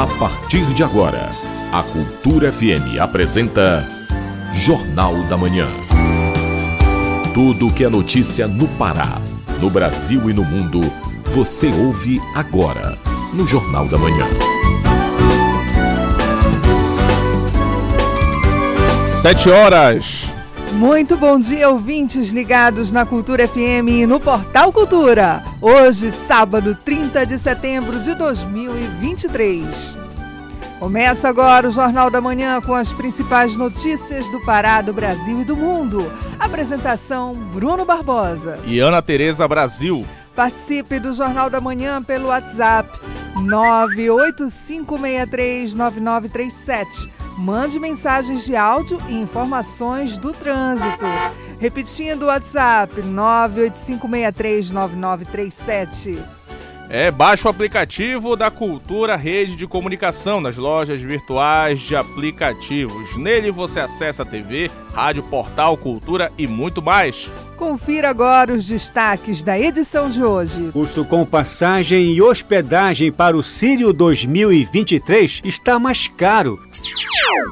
A partir de agora, a Cultura FM apresenta Jornal da Manhã. Tudo o que é notícia no Pará, no Brasil e no mundo, você ouve agora no Jornal da Manhã. Sete horas. Muito bom dia, ouvintes ligados na Cultura FM e no Portal Cultura. Hoje, sábado, 30 de setembro de 2023. Começa agora o Jornal da Manhã com as principais notícias do Pará, do Brasil e do mundo. Apresentação: Bruno Barbosa. E Ana Tereza Brasil. Participe do Jornal da Manhã pelo WhatsApp 985639937. Mande mensagens de áudio e informações do trânsito. Repetindo o WhatsApp 985639937. É, baixe o aplicativo da Cultura Rede de Comunicação nas lojas virtuais de aplicativos. Nele você acessa a TV, rádio, portal, cultura e muito mais. Confira agora os destaques da edição de hoje. Custo com passagem e hospedagem para o Sírio 2023 está mais caro.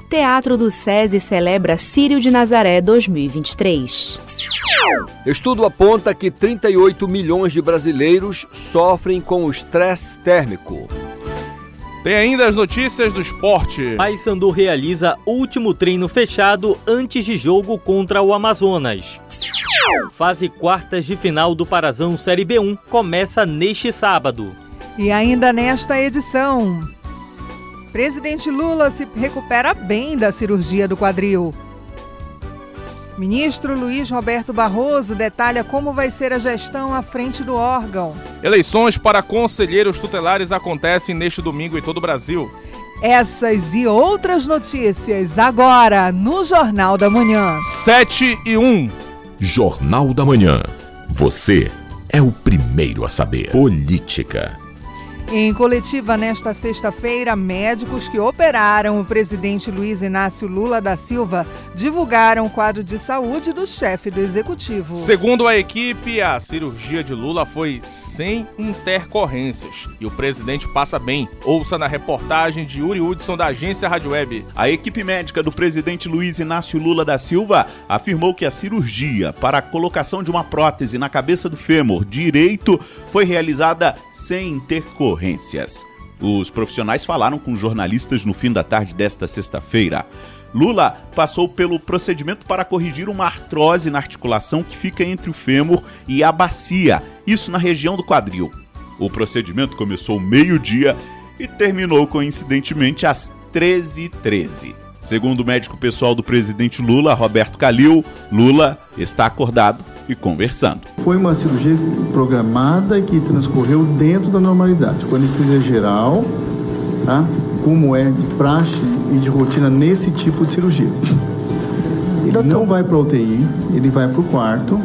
Teatro do SESI celebra Sírio de Nazaré 2023. Estudo aponta que 38 milhões de brasileiros sofrem com o estresse térmico. Tem ainda as notícias do esporte. Paysandu realiza último treino fechado antes de jogo contra o Amazonas. Fase quartas de final do Parazão Série B1 começa neste sábado. E ainda nesta edição, presidente Lula se recupera bem da cirurgia do quadril. Ministro Luiz Roberto Barroso detalha como vai ser a gestão à frente do órgão. Eleições para conselheiros tutelares acontecem neste domingo em todo o Brasil. Essas e outras notícias agora no Jornal da Manhã. 7 e 1. Jornal da Manhã. Você é o primeiro a saber. Política. Em coletiva nesta sexta-feira, médicos que operaram o presidente Luiz Inácio Lula da Silva divulgaram o quadro de saúde do chefe do executivo. Segundo a equipe, a cirurgia de Lula foi sem intercorrências e o presidente passa bem. Ouça na reportagem de Yuri Hudson da agência Rádio Web. A equipe médica do presidente Luiz Inácio Lula da Silva afirmou que a cirurgia para a colocação de uma prótese na cabeça do fêmur direito foi realizada sem intercorrências ocorrências. Os profissionais falaram com jornalistas no fim da tarde desta sexta-feira. Lula passou pelo procedimento para corrigir uma artrose na articulação que fica entre o fêmur e a bacia, isso na região do quadril. O procedimento começou meio-dia e terminou coincidentemente às 13h13. 13. Segundo o médico pessoal do presidente Lula, Roberto Calil, Lula está acordado e conversando. Foi uma cirurgia programada que transcorreu dentro da normalidade, com anestesia geral, tá? como é de praxe e de rotina nesse tipo de cirurgia. Ele não vai para UTI, ele vai para o quarto,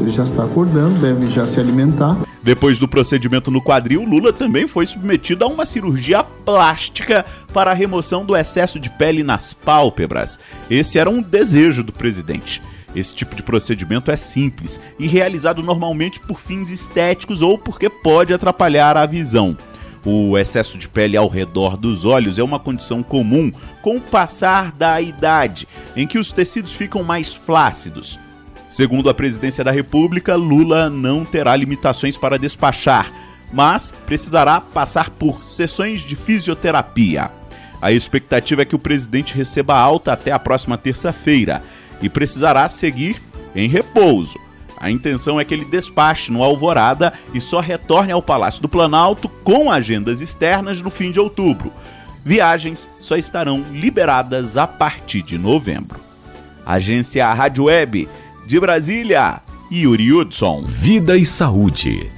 ele já está acordando, deve já se alimentar. Depois do procedimento no quadril, Lula também foi submetido a uma cirurgia plástica para a remoção do excesso de pele nas pálpebras. Esse era um desejo do presidente. Esse tipo de procedimento é simples e realizado normalmente por fins estéticos ou porque pode atrapalhar a visão. O excesso de pele ao redor dos olhos é uma condição comum com o passar da idade, em que os tecidos ficam mais flácidos. Segundo a presidência da República, Lula não terá limitações para despachar, mas precisará passar por sessões de fisioterapia. A expectativa é que o presidente receba alta até a próxima terça-feira e precisará seguir em repouso. A intenção é que ele despache no Alvorada e só retorne ao Palácio do Planalto com agendas externas no fim de outubro. Viagens só estarão liberadas a partir de novembro. Agência Rádio Web de Brasília, Yuri Hudson. Vida e saúde.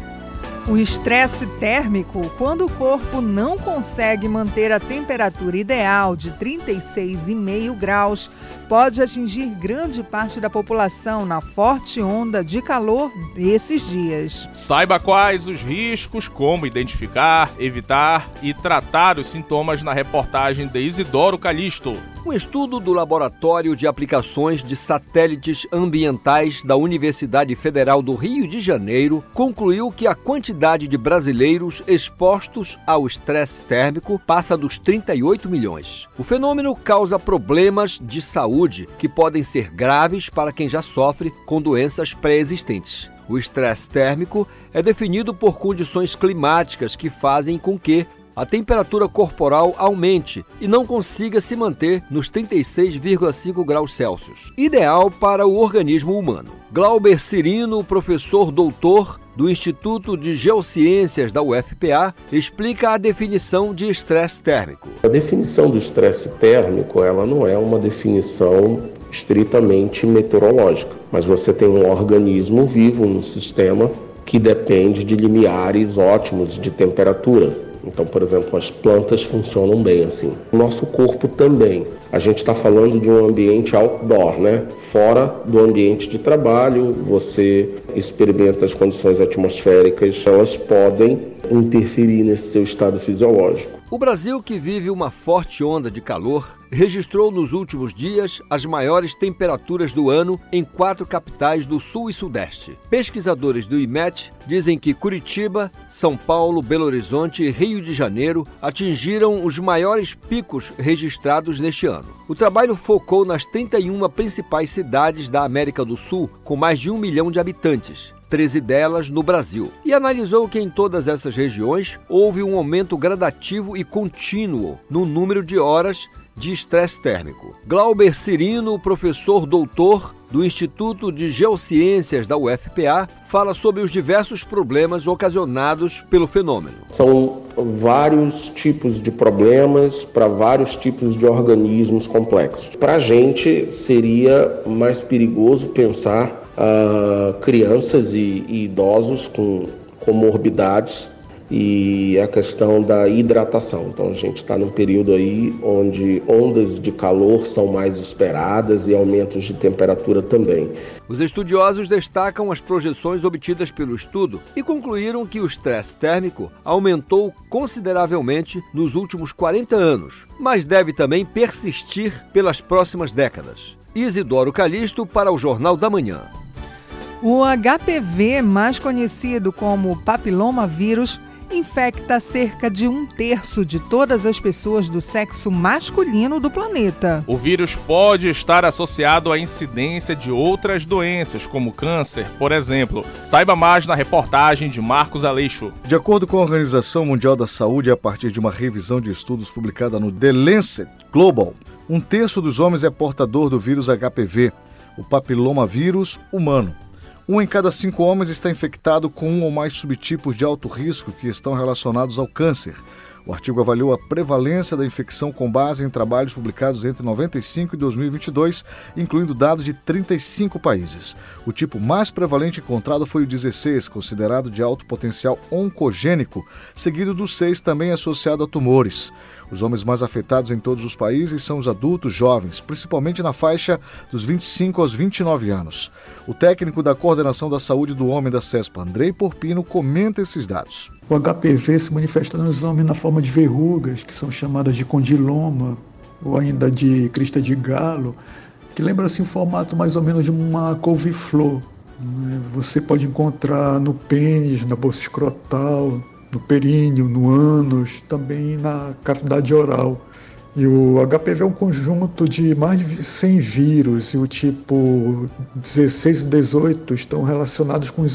O estresse térmico, quando o corpo não consegue manter a temperatura ideal de 36,5 graus, pode atingir grande parte da população na forte onda de calor desses dias. Saiba quais os riscos, como identificar, evitar e tratar os sintomas na reportagem de Isidoro Calixto. Um estudo do Laboratório de Aplicações de Satélites Ambientais da Universidade Federal do Rio de Janeiro concluiu que a quantidade de brasileiros expostos ao estresse térmico passa dos 38 milhões. O fenômeno causa problemas de saúde que podem ser graves para quem já sofre com doenças pré-existentes. O estresse térmico é definido por condições climáticas que fazem com que a temperatura corporal aumente e não consiga se manter nos 36,5 graus Celsius, ideal para o organismo humano. Glauber Cirino, professor doutor do Instituto de Geociências da UFPA, explica a definição de estresse térmico. A definição do estresse térmico, ela não é uma definição estritamente meteorológica, mas você tem um organismo vivo, um sistema que depende de limiares ótimos de temperatura. Então, por exemplo, as plantas funcionam bem assim. O nosso corpo também. A gente está falando de um ambiente outdoor, né? Fora do ambiente de trabalho, você experimenta as condições atmosféricas, elas podem interferir nesse seu estado fisiológico. O Brasil, que vive uma forte onda de calor, registrou nos últimos dias as maiores temperaturas do ano em quatro capitais do Sul e Sudeste. Pesquisadores do IMET dizem que Curitiba, São Paulo, Belo Horizonte e Rio de Janeiro atingiram os maiores picos registrados neste ano. O trabalho focou nas 31 principais cidades da América do Sul, com mais de um milhão de habitantes. 13 delas no Brasil, e analisou que em todas essas regiões houve um aumento gradativo e contínuo no número de horas de estresse térmico. Glauber Cirino, professor doutor do Instituto de Geociências da UFPA, fala sobre os diversos problemas ocasionados pelo fenômeno. São vários tipos de problemas para vários tipos de organismos complexos. Para a gente seria mais perigoso pensar uh, crianças e, e idosos com comorbidades e a questão da hidratação. Então a gente está num período aí onde ondas de calor são mais esperadas e aumentos de temperatura também. Os estudiosos destacam as projeções obtidas pelo estudo e concluíram que o estresse térmico aumentou consideravelmente nos últimos 40 anos, mas deve também persistir pelas próximas décadas. Isidoro Calixto para o Jornal da Manhã. O HPV, mais conhecido como papilomavírus, infecta cerca de um terço de todas as pessoas do sexo masculino do planeta. O vírus pode estar associado à incidência de outras doenças, como câncer, por exemplo. Saiba mais na reportagem de Marcos Aleixo. De acordo com a Organização Mundial da Saúde, a partir de uma revisão de estudos publicada no The Lancet Global, um terço dos homens é portador do vírus HPV, o papilomavírus humano. Um em cada cinco homens está infectado com um ou mais subtipos de alto risco que estão relacionados ao câncer. O artigo avaliou a prevalência da infecção com base em trabalhos publicados entre 95 e 2022, incluindo dados de 35 países. O tipo mais prevalente encontrado foi o 16, considerado de alto potencial oncogênico, seguido do 6, também associado a tumores. Os homens mais afetados em todos os países são os adultos jovens, principalmente na faixa dos 25 aos 29 anos. O técnico da Coordenação da Saúde do Homem da CESPA, Andrei Porpino, comenta esses dados. O HPV se manifesta nos homens na forma de verrugas, que são chamadas de condiloma, ou ainda de crista de galo, que lembra assim o formato mais ou menos de uma couve-flor. Né? Você pode encontrar no pênis, na bolsa escrotal, no períneo, no ânus, também na cavidade oral. E o HPV é um conjunto de mais de 100 vírus, e o tipo 16 e 18 estão relacionados com o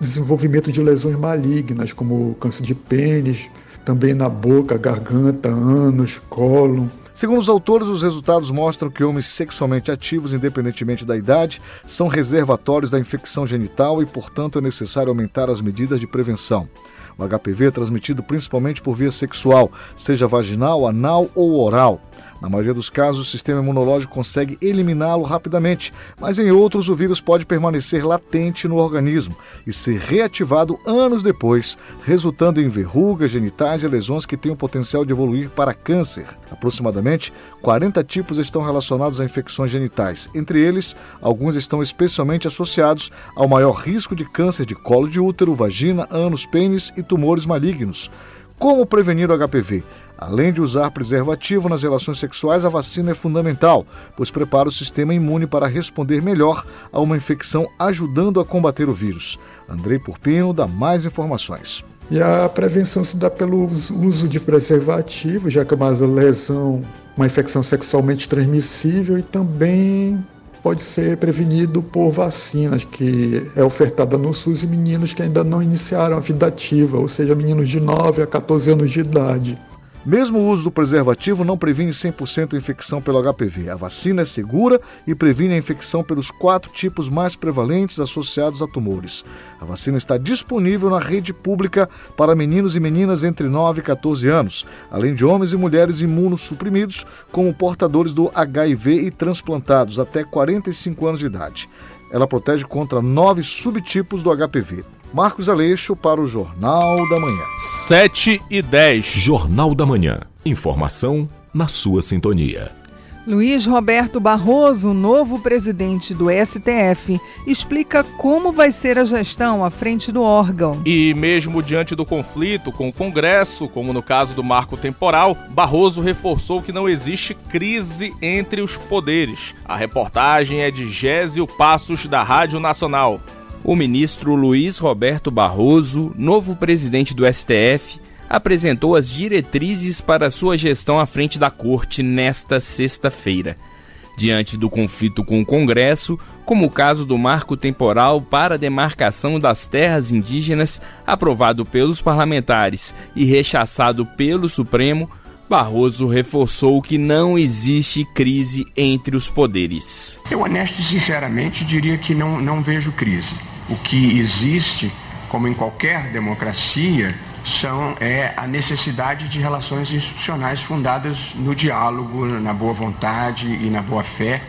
desenvolvimento de lesões malignas, como câncer de pênis, também na boca, garganta, ânus, cólon. Segundo os autores, os resultados mostram que homens sexualmente ativos, independentemente da idade, são reservatórios da infecção genital e, portanto, é necessário aumentar as medidas de prevenção. O HPV é transmitido principalmente por via sexual, seja vaginal, anal ou oral. Na maioria dos casos, o sistema imunológico consegue eliminá-lo rapidamente, mas em outros o vírus pode permanecer latente no organismo e ser reativado anos depois, resultando em verrugas genitais e lesões que têm o potencial de evoluir para câncer. Aproximadamente 40 tipos estão relacionados a infecções genitais. Entre eles, alguns estão especialmente associados ao maior risco de câncer de colo de útero, vagina, ânus, pênis e tumores malignos Como prevenir o HPV? Além de usar preservativo nas relações sexuais, a vacina é fundamental, pois prepara o sistema imune para responder melhor a uma infecção, ajudando a combater o vírus. Andrei Purpino dá mais informações. E a prevenção se dá pelo uso de preservativo, já que é uma lesão, uma infecção sexualmente transmissível e também pode ser prevenido por vacinas que é ofertada no SUS em meninos que ainda não iniciaram a vida ativa, ou seja, meninos de 9 a 14 anos de idade. Mesmo o uso do preservativo não previne 100% a infecção pelo HPV. A vacina é segura e previne a infecção pelos quatro tipos mais prevalentes associados a tumores. A vacina está disponível na rede pública para meninos e meninas entre 9 e 14 anos, além de homens e mulheres imunossuprimidos, como portadores do HIV e transplantados até 45 anos de idade. Ela protege contra nove subtipos do HPV. Marcos Aleixo para o Jornal da Manhã. 7 e 10. Jornal da Manhã. Informação na sua sintonia. Luiz Roberto Barroso, novo presidente do STF, explica como vai ser a gestão à frente do órgão. E mesmo diante do conflito com o Congresso, como no caso do marco temporal, Barroso reforçou que não existe crise entre os poderes. A reportagem é de Gésio Passos, da Rádio Nacional. O ministro Luiz Roberto Barroso, novo presidente do STF, apresentou as diretrizes para sua gestão à frente da corte nesta sexta-feira. Diante do conflito com o Congresso, como o caso do marco temporal para a demarcação das terras indígenas, aprovado pelos parlamentares e rechaçado pelo Supremo, Barroso reforçou que não existe crise entre os poderes. Eu, honesto e sinceramente, diria que não, não vejo crise. O que existe, como em qualquer democracia, são é a necessidade de relações institucionais fundadas no diálogo, na boa vontade e na boa fé.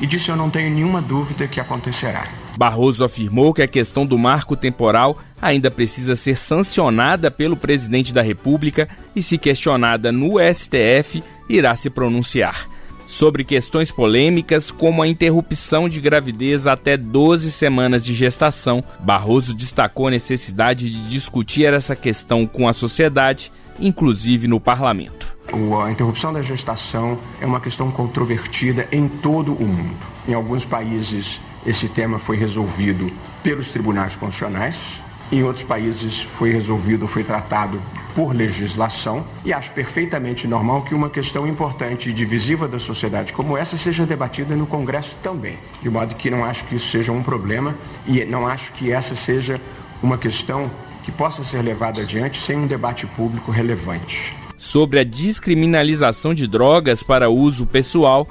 E disso eu não tenho nenhuma dúvida que acontecerá. Barroso afirmou que a questão do marco temporal ainda precisa ser sancionada pelo presidente da República e, se questionada no STF, irá se pronunciar sobre questões polêmicas como a interrupção de gravidez até 12 semanas de gestação. Barroso destacou a necessidade de discutir essa questão com a sociedade, inclusive no parlamento. A interrupção da gestação é uma questão controvertida em todo o mundo. Em alguns países, esse tema foi resolvido pelos tribunais constitucionais, em outros países foi resolvido, foi tratado por legislação e acho perfeitamente normal que uma questão importante e divisiva da sociedade como essa seja debatida no Congresso também. De modo que não acho que isso seja um problema e não acho que essa seja uma questão que possa ser levada adiante sem um debate público relevante. Sobre a descriminalização de drogas para uso pessoal,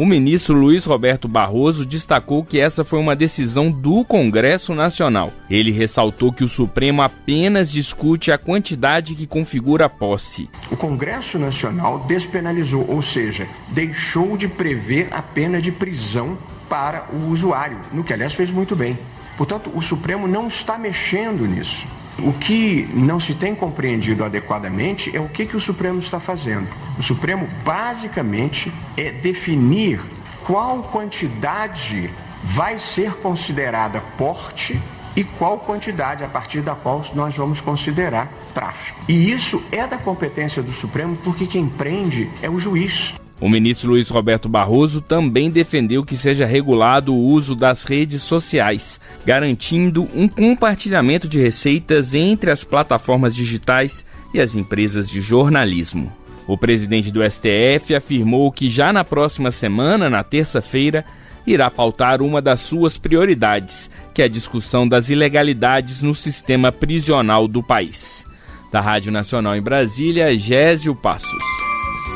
o ministro Luiz Roberto Barroso destacou que essa foi uma decisão do Congresso Nacional. Ele ressaltou que o Supremo apenas discute a quantidade que configura a posse. O Congresso Nacional despenalizou, ou seja, deixou de prever a pena de prisão para o usuário, no que aliás fez muito bem. Portanto, o Supremo não está mexendo nisso. O que não se tem compreendido adequadamente é o que, que o Supremo está fazendo. O Supremo basicamente é definir qual quantidade vai ser considerada porte e qual quantidade a partir da qual nós vamos considerar tráfico. E isso é da competência do Supremo porque quem prende é o juiz. O ministro Luiz Roberto Barroso também defendeu que seja regulado o uso das redes sociais, garantindo um compartilhamento de receitas entre as plataformas digitais e as empresas de jornalismo. O presidente do STF afirmou que já na próxima semana, na terça-feira, irá pautar uma das suas prioridades, que é a discussão das ilegalidades no sistema prisional do país. Da Rádio Nacional em Brasília, Gésio Passos.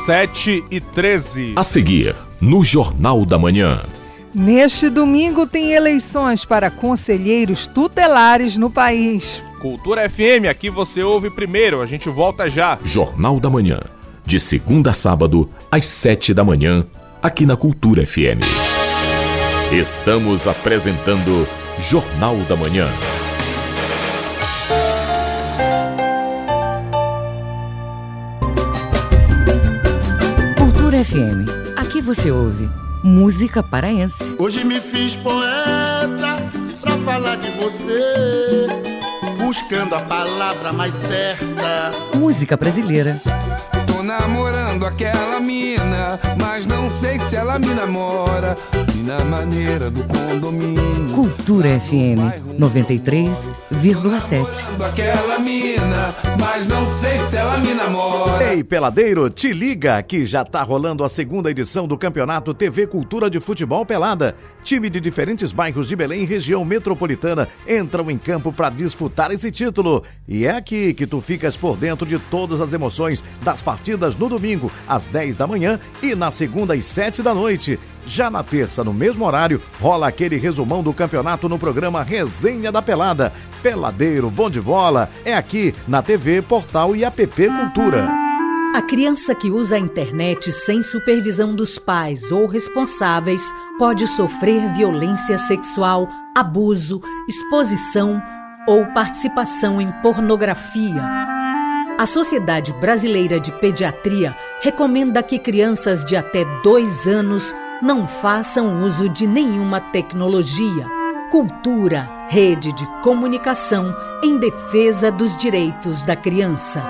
7 e 13. A seguir, no Jornal da Manhã. Neste domingo tem eleições para conselheiros tutelares no país. Cultura FM, aqui você ouve primeiro, a gente volta já. Jornal da Manhã, de segunda a sábado, às 7 da manhã, aqui na Cultura FM. Estamos apresentando Jornal da Manhã. FM. Aqui você ouve música paraense. Hoje me fiz poeta pra falar de você. buscando a palavra mais certa. Música brasileira. Namorando aquela mina, mas não sei se ela me namora. E na maneira do condomínio. Cultura FM 93,7. Aquela mina, mas não sei se ela me namora. Ei, peladeiro, te liga que já tá rolando a segunda edição do Campeonato TV Cultura de Futebol Pelada. Time de diferentes bairros de Belém e região metropolitana entram em campo para disputar esse título. E é aqui que tu ficas por dentro de todas as emoções das partidas no domingo, às 10 da manhã e na segunda às 7 da noite. Já na terça, no mesmo horário, rola aquele resumão do campeonato no programa Resenha da Pelada. Peladeiro, bom de bola, é aqui na TV, Portal e app Cultura. A criança que usa a internet sem supervisão dos pais ou responsáveis pode sofrer violência sexual, abuso, exposição ou participação em pornografia. A Sociedade Brasileira de Pediatria recomenda que crianças de até dois anos não façam uso de nenhuma tecnologia. Cultura, rede de comunicação em defesa dos direitos da criança.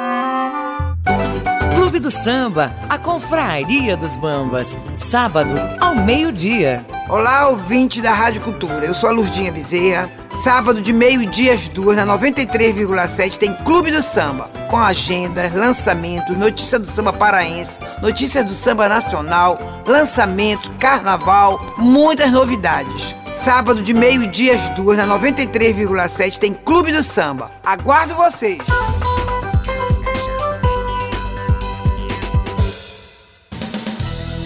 Clube do Samba, a Confraria dos Bambas. Sábado, ao meio-dia. Olá, ouvinte da Rádio Cultura. Eu sou a Lurdinha Bezerra. Sábado de meio-dia às duas, na 93,7, tem Clube do Samba. Com agenda, lançamentos, notícia do samba paraense, notícias do samba nacional, lançamentos, carnaval, muitas novidades. Sábado de meio-dia às duas, na 93,7, tem Clube do Samba. Aguardo vocês!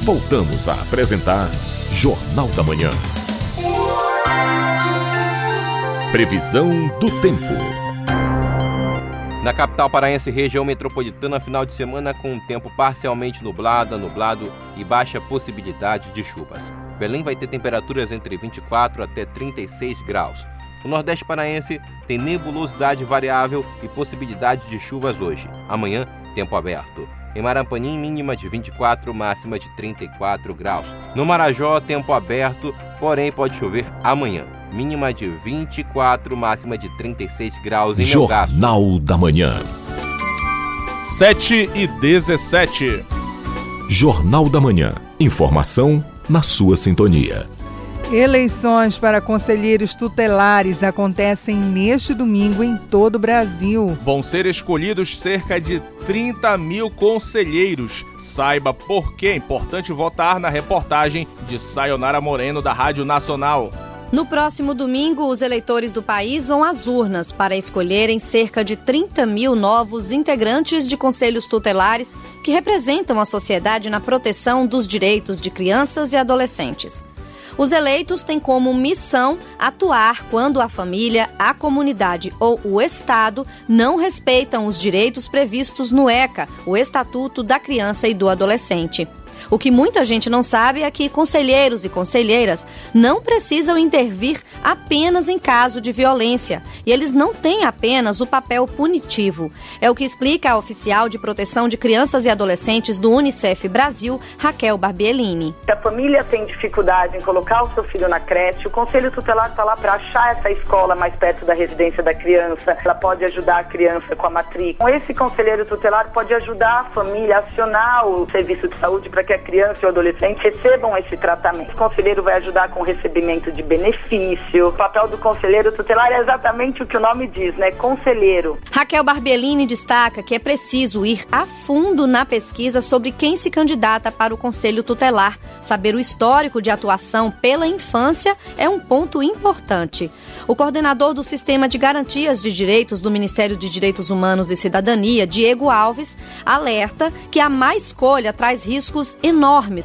Voltamos a apresentar Jornal da Manhã. Previsão do tempo. Na capital paraense, região metropolitana, final de semana com tempo parcialmente nublado, nublado e baixa possibilidade de chuvas. Belém vai ter temperaturas entre 24 até 36 graus. O Nordeste paraense tem nebulosidade variável e possibilidade de chuvas hoje. Amanhã, tempo aberto. Em Marapanim, mínima de 24, máxima de 34 graus. No Marajó, tempo aberto, porém pode chover amanhã. Mínima de 24, máxima de 36 graus em Melgaço. Jornal da Manhã. 7 e 17. Jornal da Manhã. Informação na sua sintonia. Eleições para conselheiros tutelares acontecem neste domingo em todo o Brasil. Vão ser escolhidos cerca de 30 mil conselheiros. Saiba por que é importante votar na reportagem de Sayonara Moreno, da Rádio Nacional. No próximo domingo, os eleitores do país vão às urnas para escolherem cerca de 30 mil novos integrantes de conselhos tutelares que representam a sociedade na proteção dos direitos de crianças e adolescentes. Os eleitos têm como missão atuar quando a família, a comunidade ou o Estado não respeitam os direitos previstos no ECA, o Estatuto da Criança e do Adolescente. O que muita gente não sabe é que conselheiros e conselheiras não precisam intervir apenas em caso de violência e eles não têm apenas o papel punitivo. É o que explica a oficial de proteção de crianças e adolescentes do Unicef Brasil, Raquel Barbiellini. Se a família tem dificuldade em colocar o seu filho na creche, o conselho tutelar está lá para achar essa escola mais perto da residência da criança. Ela pode ajudar a criança com a matrícula. Esse conselheiro tutelar pode ajudar a família a acionar o serviço de saúde para que a criança e o adolescente recebam esse tratamento. O conselheiro vai ajudar com o recebimento de benefício. O papel do conselheiro tutelar é exatamente o que o nome diz, né? Conselheiro. Raquel Barbellini destaca que é preciso ir a fundo na pesquisa sobre quem se candidata para o conselho tutelar. Saber o histórico de atuação pela infância é um ponto importante. O coordenador do Sistema de Garantias de Direitos do Ministério de Direitos Humanos e Cidadania, Diego Alves, alerta que a má escolha traz riscos enormes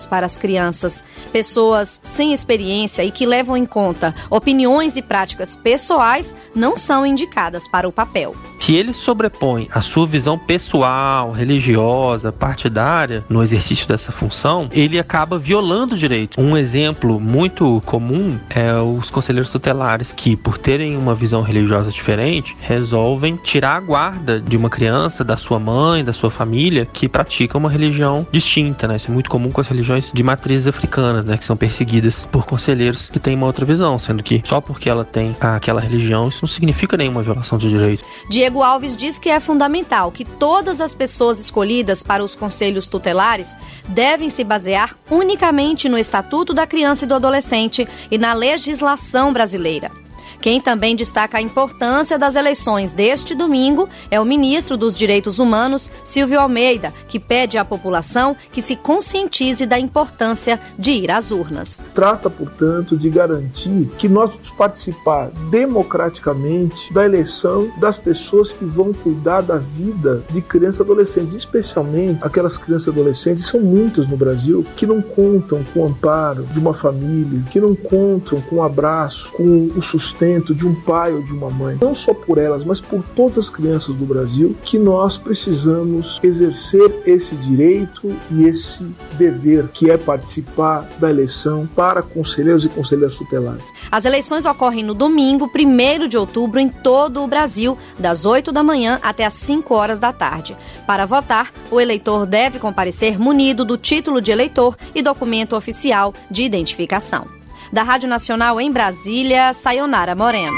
para as crianças. Pessoas sem experiência e que levam em conta opiniões e práticas pessoais não são indicadas para o papel. Se ele sobrepõe a sua visão pessoal, religiosa, partidária no exercício dessa função, ele acaba violando o direito. Um exemplo muito comum é os conselheiros tutelares que, por terem uma visão religiosa diferente, resolvem tirar a guarda de uma criança, da sua mãe, da sua família, que pratica uma religião distinta, né? Isso é muito comum com as religiões de matrizes africanas, né? Que são perseguidas por conselheiros que têm uma outra visão, sendo que só porque ela tem aquela religião, isso não significa nenhuma violação de direito. Diego Alves diz que é fundamental que todas as pessoas escolhidas para os conselhos tutelares devem se basear unicamente no Estatuto da Criança e do Adolescente e na legislação brasileira. Quem também destaca a importância das eleições deste domingo é o ministro dos Direitos Humanos, Silvio Almeida, que pede à população que se conscientize da importância de ir às urnas. Trata, portanto, de garantir que nós vamos participar democraticamente da eleição das pessoas que vão cuidar da vida de crianças e adolescentes, especialmente aquelas crianças e adolescentes, são muitas no Brasil, que não contam com o amparo de uma família, que não contam com o abraço, com o sustento de um pai ou de uma mãe, não só por elas, mas por todas as crianças do Brasil, que nós precisamos exercer esse direito e esse dever, que é participar da eleição para conselheiros e conselheiras tutelares. As eleições ocorrem no domingo, 1 de outubro, em todo o Brasil, das 8 da manhã até as 5 horas da tarde. Para votar, o eleitor deve comparecer munido do título de eleitor e documento oficial de identificação. Da Rádio Nacional em Brasília, Sayonara Moreno.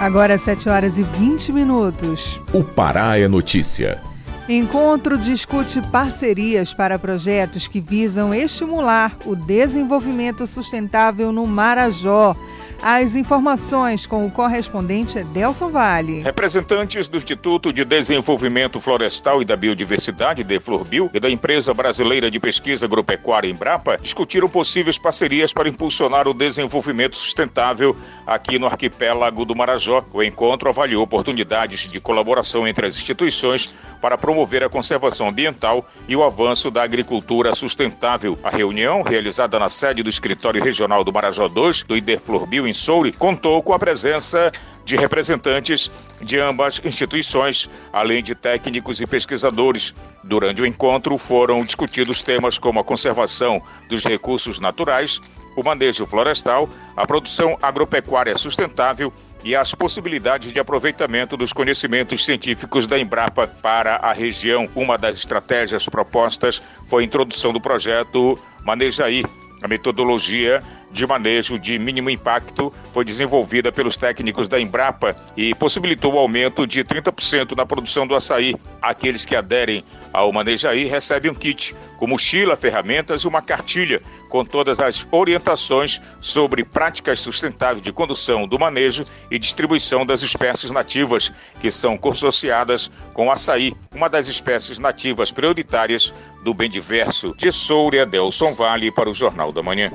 Agora 7 horas e 20 minutos. O Pará é notícia. Encontro discute parcerias para projetos que visam estimular o desenvolvimento sustentável no Marajó. As informações com o correspondente Delson Vale. Representantes do Instituto de Desenvolvimento Florestal e da Biodiversidade, DEFLORBIL, e da Empresa Brasileira de Pesquisa Agropecuária Embrapa discutiram possíveis parcerias para impulsionar o desenvolvimento sustentável aqui no arquipélago do Marajó. O encontro avaliou oportunidades de colaboração entre as instituições para promover a conservação ambiental e o avanço da agricultura sustentável. A reunião, realizada na sede do Escritório Regional do Marajó 2, do IDEFLORBIL em Soure, contou com a presença de representantes de ambas instituições, além de técnicos e pesquisadores. Durante o encontro foram discutidos temas como a conservação dos recursos naturais, o manejo florestal, a produção agropecuária sustentável e as possibilidades de aproveitamento dos conhecimentos científicos da Embrapa para a região. Uma das estratégias propostas foi a introdução do projeto Manejaí, a metodologia de manejo de mínimo impacto foi desenvolvida pelos técnicos da Embrapa e possibilitou o aumento de 30% na produção do açaí. Aqueles que aderem ao Manejaí recebem um kit com mochila, ferramentas e uma cartilha com todas as orientações sobre práticas sustentáveis de condução do manejo e distribuição das espécies nativas que são consorciadas com açaí, uma das espécies nativas prioritárias do bem diverso. De Souria, Delson Vale para o Jornal da Manhã.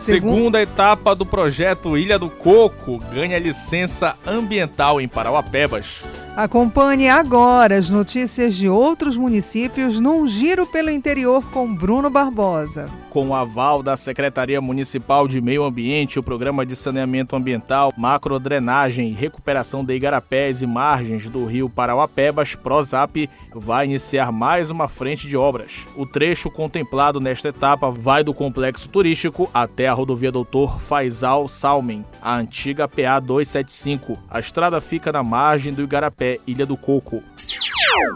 Segunda etapa do projeto Ilha do Coco ganha licença ambiental em Parauapebas. Acompanhe agora as notícias de outros municípios num giro pelo interior com Bruno Barbosa. Com o aval da Secretaria Municipal de Meio Ambiente, o Programa de Saneamento Ambiental, Macrodrenagem e Recuperação de Igarapés e Margens do Rio Parauapebas, PROSAP, vai iniciar mais uma frente de obras. O trecho contemplado nesta etapa vai do complexo turístico até a rodovia Doutor Faisal Salmen, a antiga PA 275. A estrada fica na margem do Igarapé, Ilha do Coco.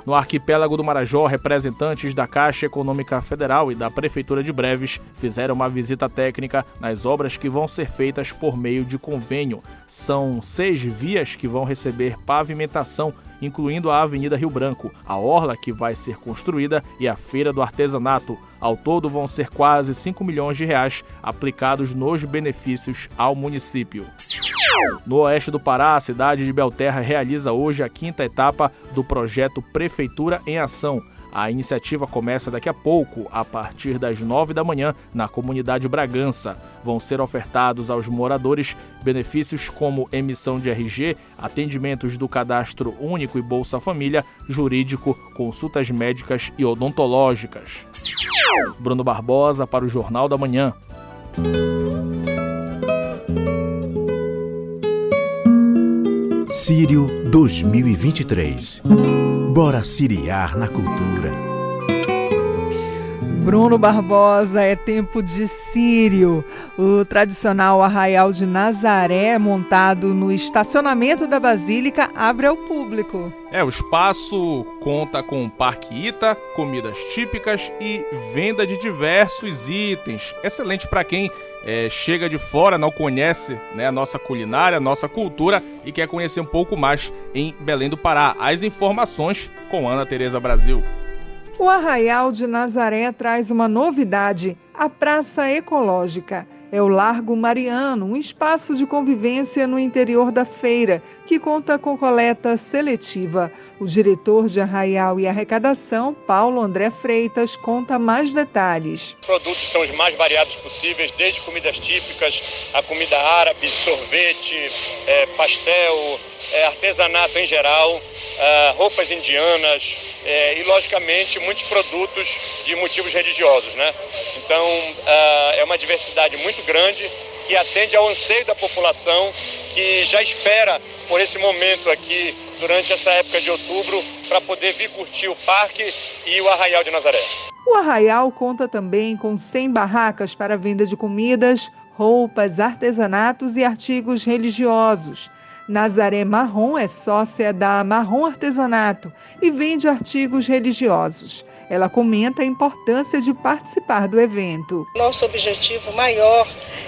No arquipélago do Marajó, representantes da Caixa Econômica Federal e da Prefeitura de Breves fizeram uma visita técnica nas obras que vão ser feitas por meio de convênio. São seis vias que vão receber pavimentação incluindo a Avenida Rio Branco, a orla que vai ser construída e a Feira do Artesanato. Ao todo vão ser quase 5 milhões de reais aplicados nos benefícios ao município. No oeste do Pará, a cidade de Belterra realiza hoje a quinta etapa do projeto Prefeitura em Ação. A iniciativa começa daqui a pouco, a partir das 9 da manhã, na comunidade Bragança. Vão ser ofertados aos moradores benefícios como emissão de RG, atendimentos do cadastro único e Bolsa Família, jurídico, consultas médicas e odontológicas. Bruno Barbosa para o Jornal da Manhã. Sírio 2023. Bora siriar na cultura. Bruno Barbosa, é tempo de Sírio. O tradicional arraial de Nazaré, montado no estacionamento da Basílica, abre ao público. É, o espaço conta com parque Ita, comidas típicas e venda de diversos itens. Excelente para quem é, chega de fora, não conhece né, a nossa culinária, a nossa cultura e quer conhecer um pouco mais em Belém do Pará. As informações com Ana Tereza Brasil. O Arraial de Nazaré traz uma novidade: a Praça Ecológica. É o Largo Mariano, um espaço de convivência no interior da feira, que conta com coleta seletiva. O diretor de Arraial e Arrecadação, Paulo André Freitas, conta mais detalhes. Os produtos são os mais variados possíveis, desde comidas típicas, a comida árabe, sorvete, é, pastel, é, artesanato em geral, é, roupas indianas, é, e, logicamente, muitos produtos de motivos religiosos. Né? Então, uh, é uma diversidade muito grande que atende ao anseio da população que já espera por esse momento aqui, durante essa época de outubro, para poder vir curtir o parque e o Arraial de Nazaré. O Arraial conta também com 100 barracas para venda de comidas, roupas, artesanatos e artigos religiosos. Nazaré Marrom é sócia da Marrom Artesanato e vende artigos religiosos. Ela comenta a importância de participar do evento. Nosso objetivo maior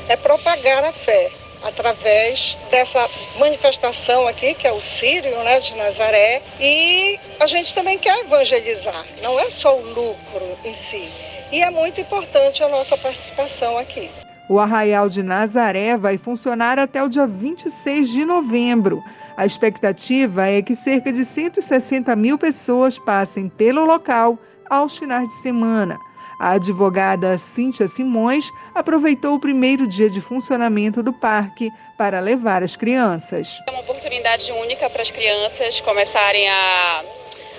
é propagar a fé através dessa manifestação aqui, que é o Sírio né, de Nazaré, e a gente também quer evangelizar, não é só o lucro em si. E é muito importante a nossa participação aqui. O Arraial de Nazaré vai funcionar até o dia 26 de novembro. A expectativa é que cerca de 160 mil pessoas passem pelo local aos finais de semana. A advogada Cíntia Simões aproveitou o primeiro dia de funcionamento do parque para levar as crianças. É uma oportunidade única para as crianças começarem a,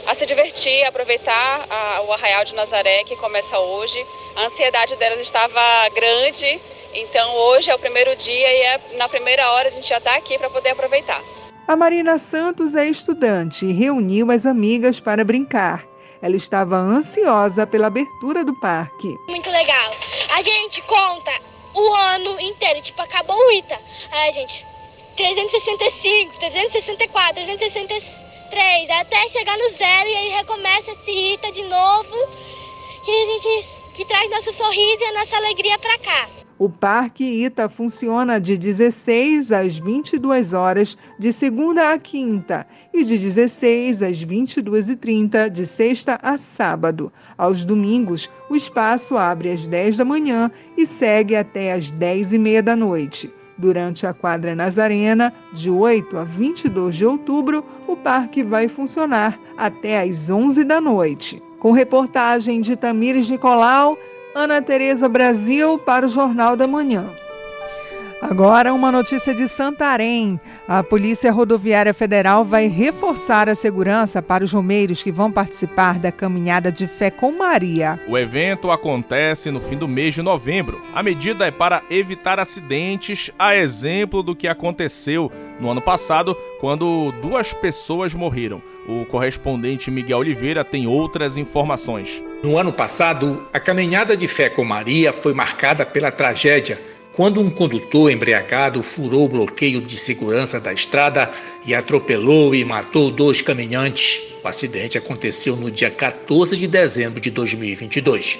a se divertir, aproveitar a, o Arraial de Nazaré que começa hoje. A ansiedade delas estava grande então hoje é o primeiro dia e é, na primeira hora a gente já está aqui para poder aproveitar. A Marina Santos é estudante e reuniu as amigas para brincar. Ela estava ansiosa pela abertura do parque. Muito legal. A gente conta o ano inteiro, tipo, acabou o ITA. Aí a gente, 365, 364, 363, até chegar no zero e aí recomeça esse ITA de novo, que a gente que traz nosso sorriso e a nossa alegria para cá. O Parque Ita funciona de 16 às 22 horas de segunda a quinta e de 16 às 22h30 de sexta a sábado. Aos domingos, o espaço abre às 10 da manhã e segue até às 10h30 da noite. Durante a quadra Nazarena, de 8 a 22 de outubro, o parque vai funcionar até às 11 da noite. Com reportagem de Tamires Nicolau, Ana Tereza Brasil para o Jornal da Manhã. Agora, uma notícia de Santarém. A Polícia Rodoviária Federal vai reforçar a segurança para os romeiros que vão participar da caminhada de fé com Maria. O evento acontece no fim do mês de novembro. A medida é para evitar acidentes, a exemplo do que aconteceu no ano passado, quando duas pessoas morreram. O correspondente Miguel Oliveira tem outras informações. No ano passado, a caminhada de fé com Maria foi marcada pela tragédia quando um condutor embriagado furou o bloqueio de segurança da estrada e atropelou e matou dois caminhantes. O acidente aconteceu no dia 14 de dezembro de 2022,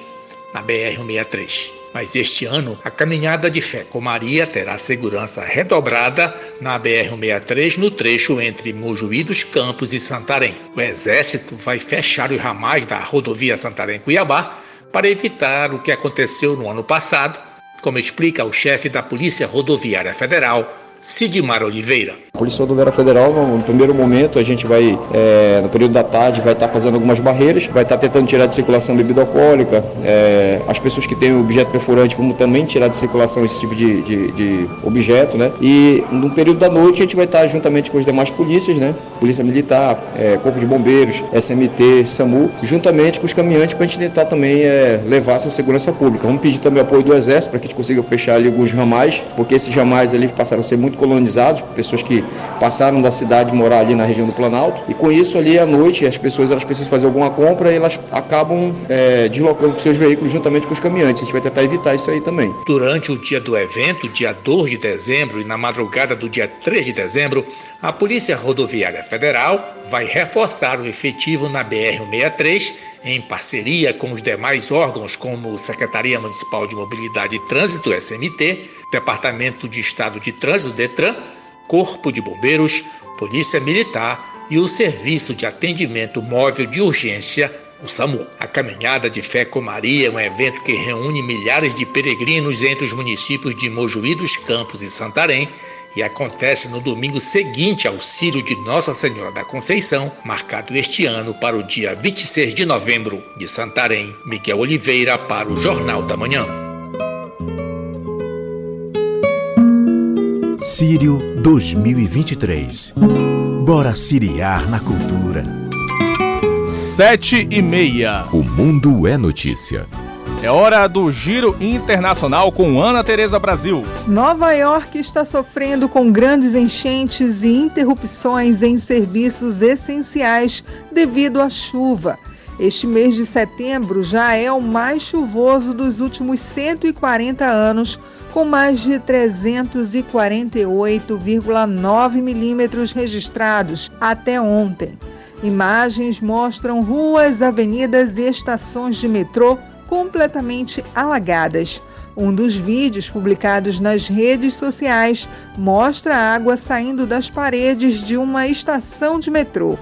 na BR-163. Mas este ano, a caminhada de fé com Maria terá segurança redobrada na BR-163 no trecho entre Mojuí dos Campos e Santarém. O Exército vai fechar os ramais da rodovia Santarém-Cuiabá para evitar o que aconteceu no ano passado, como explica o chefe da Polícia Rodoviária Federal, Sidmar Oliveira. A Polícia Rodoviária Federal, no primeiro momento, a gente vai, é, no período da tarde, vai estar fazendo algumas barreiras, vai estar tentando tirar de circulação bebida alcoólica, é, as pessoas que têm objeto perfurante vão também tirar de circulação esse tipo de, de, de, objeto, né? E no período da noite a gente vai estar juntamente com as demais polícias, né? Polícia Militar, é, Corpo de Bombeiros, SMT, SAMU, juntamente com os caminhantes para a gente tentar também é, levar essa segurança pública. Vamos pedir também apoio do Exército para que a gente consiga fechar ali alguns ramais, porque esses ramais ali passaram a ser muito muito colonizados, pessoas que passaram da cidade morar ali na região do Planalto. E com isso ali à noite as pessoas elas precisam fazer alguma compra e elas acabam é, deslocando com seus veículos juntamente com os caminhantes. A gente vai tentar evitar isso aí também. Durante o dia do evento, dia 2 de dezembro e na madrugada do dia 3 de dezembro, a Polícia Rodoviária Federal vai reforçar o efetivo na BR-163 em parceria com os demais órgãos como Secretaria Municipal de Mobilidade e Trânsito, SMT, Departamento de Estado de Trânsito, DETRAN, Corpo de Bombeiros, Polícia Militar e o Serviço de Atendimento Móvel de Urgência, o SAMU. A Caminhada de Fé com Maria é um evento que reúne milhares de peregrinos entre os municípios de Mojuí dos Campos e Santarém e acontece no domingo seguinte ao Círio de Nossa Senhora da Conceição, marcado este ano para o dia 26 de novembro, de Santarém. Miguel Oliveira para o Jornal da Manhã. Sírio 2023. Bora siriar na cultura. Sete e meia. O mundo é notícia. É hora do Giro Internacional com Ana Tereza Brasil. Nova York está sofrendo com grandes enchentes e interrupções em serviços essenciais devido à chuva. Este mês de setembro já é o mais chuvoso dos últimos 140 anos, com mais de 348,9 milímetros registrados até ontem. Imagens mostram ruas, avenidas e estações de metrô completamente alagadas. Um dos vídeos publicados nas redes sociais mostra a água saindo das paredes de uma estação de metrô.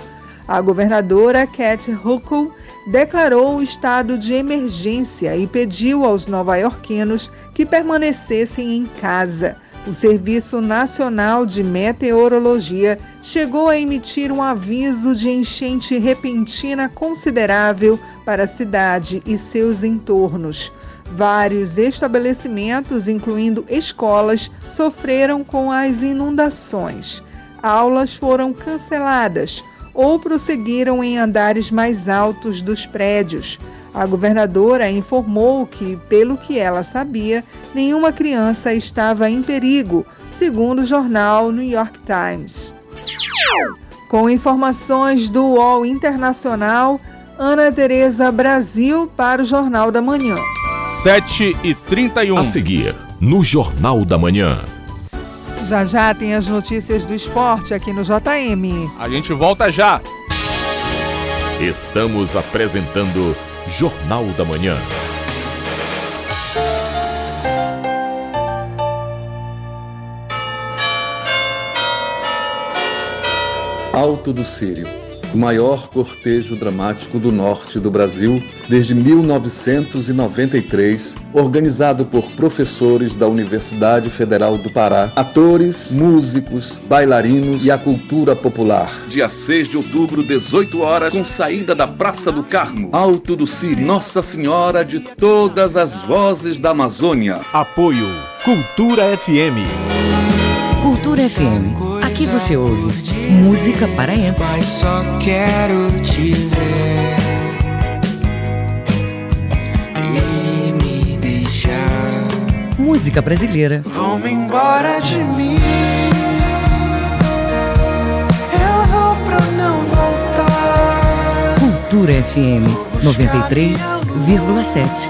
A governadora Cat Huckle declarou o estado de emergência e pediu aos nova-iorquinos que permanecessem em casa. O Serviço Nacional de Meteorologia chegou a emitir um aviso de enchente repentina considerável para a cidade e seus entornos. Vários estabelecimentos, incluindo escolas, sofreram com as inundações. Aulas foram canceladas ou prosseguiram em andares mais altos dos prédios. A governadora informou que, pelo que ela sabia, nenhuma criança estava em perigo, segundo o jornal New York Times. Com informações do UOL Internacional, Ana Tereza Brasil para o Jornal da Manhã. 7 e 31. A seguir, no Jornal da Manhã. Já já tem as notícias do esporte aqui no JM. A gente volta já. Estamos apresentando Jornal da Manhã. Alto do Sírio, o maior cortejo dramático do norte do Brasil desde 1993, organizado por professores da Universidade Federal do Pará, atores, músicos, bailarinos e a cultura popular. Dia 6 de outubro, 18 horas, com saída da Praça do Carmo, Alto do Sírio, Nossa Senhora de todas as vozes da Amazônia. Apoio Cultura FM. Cultura FM. Aqui você ouve música paraense. Mas só quero te ver e me deixar. Música brasileira. Vão embora de mim. Eu vou pra não voltar. Cultura FM 93,7.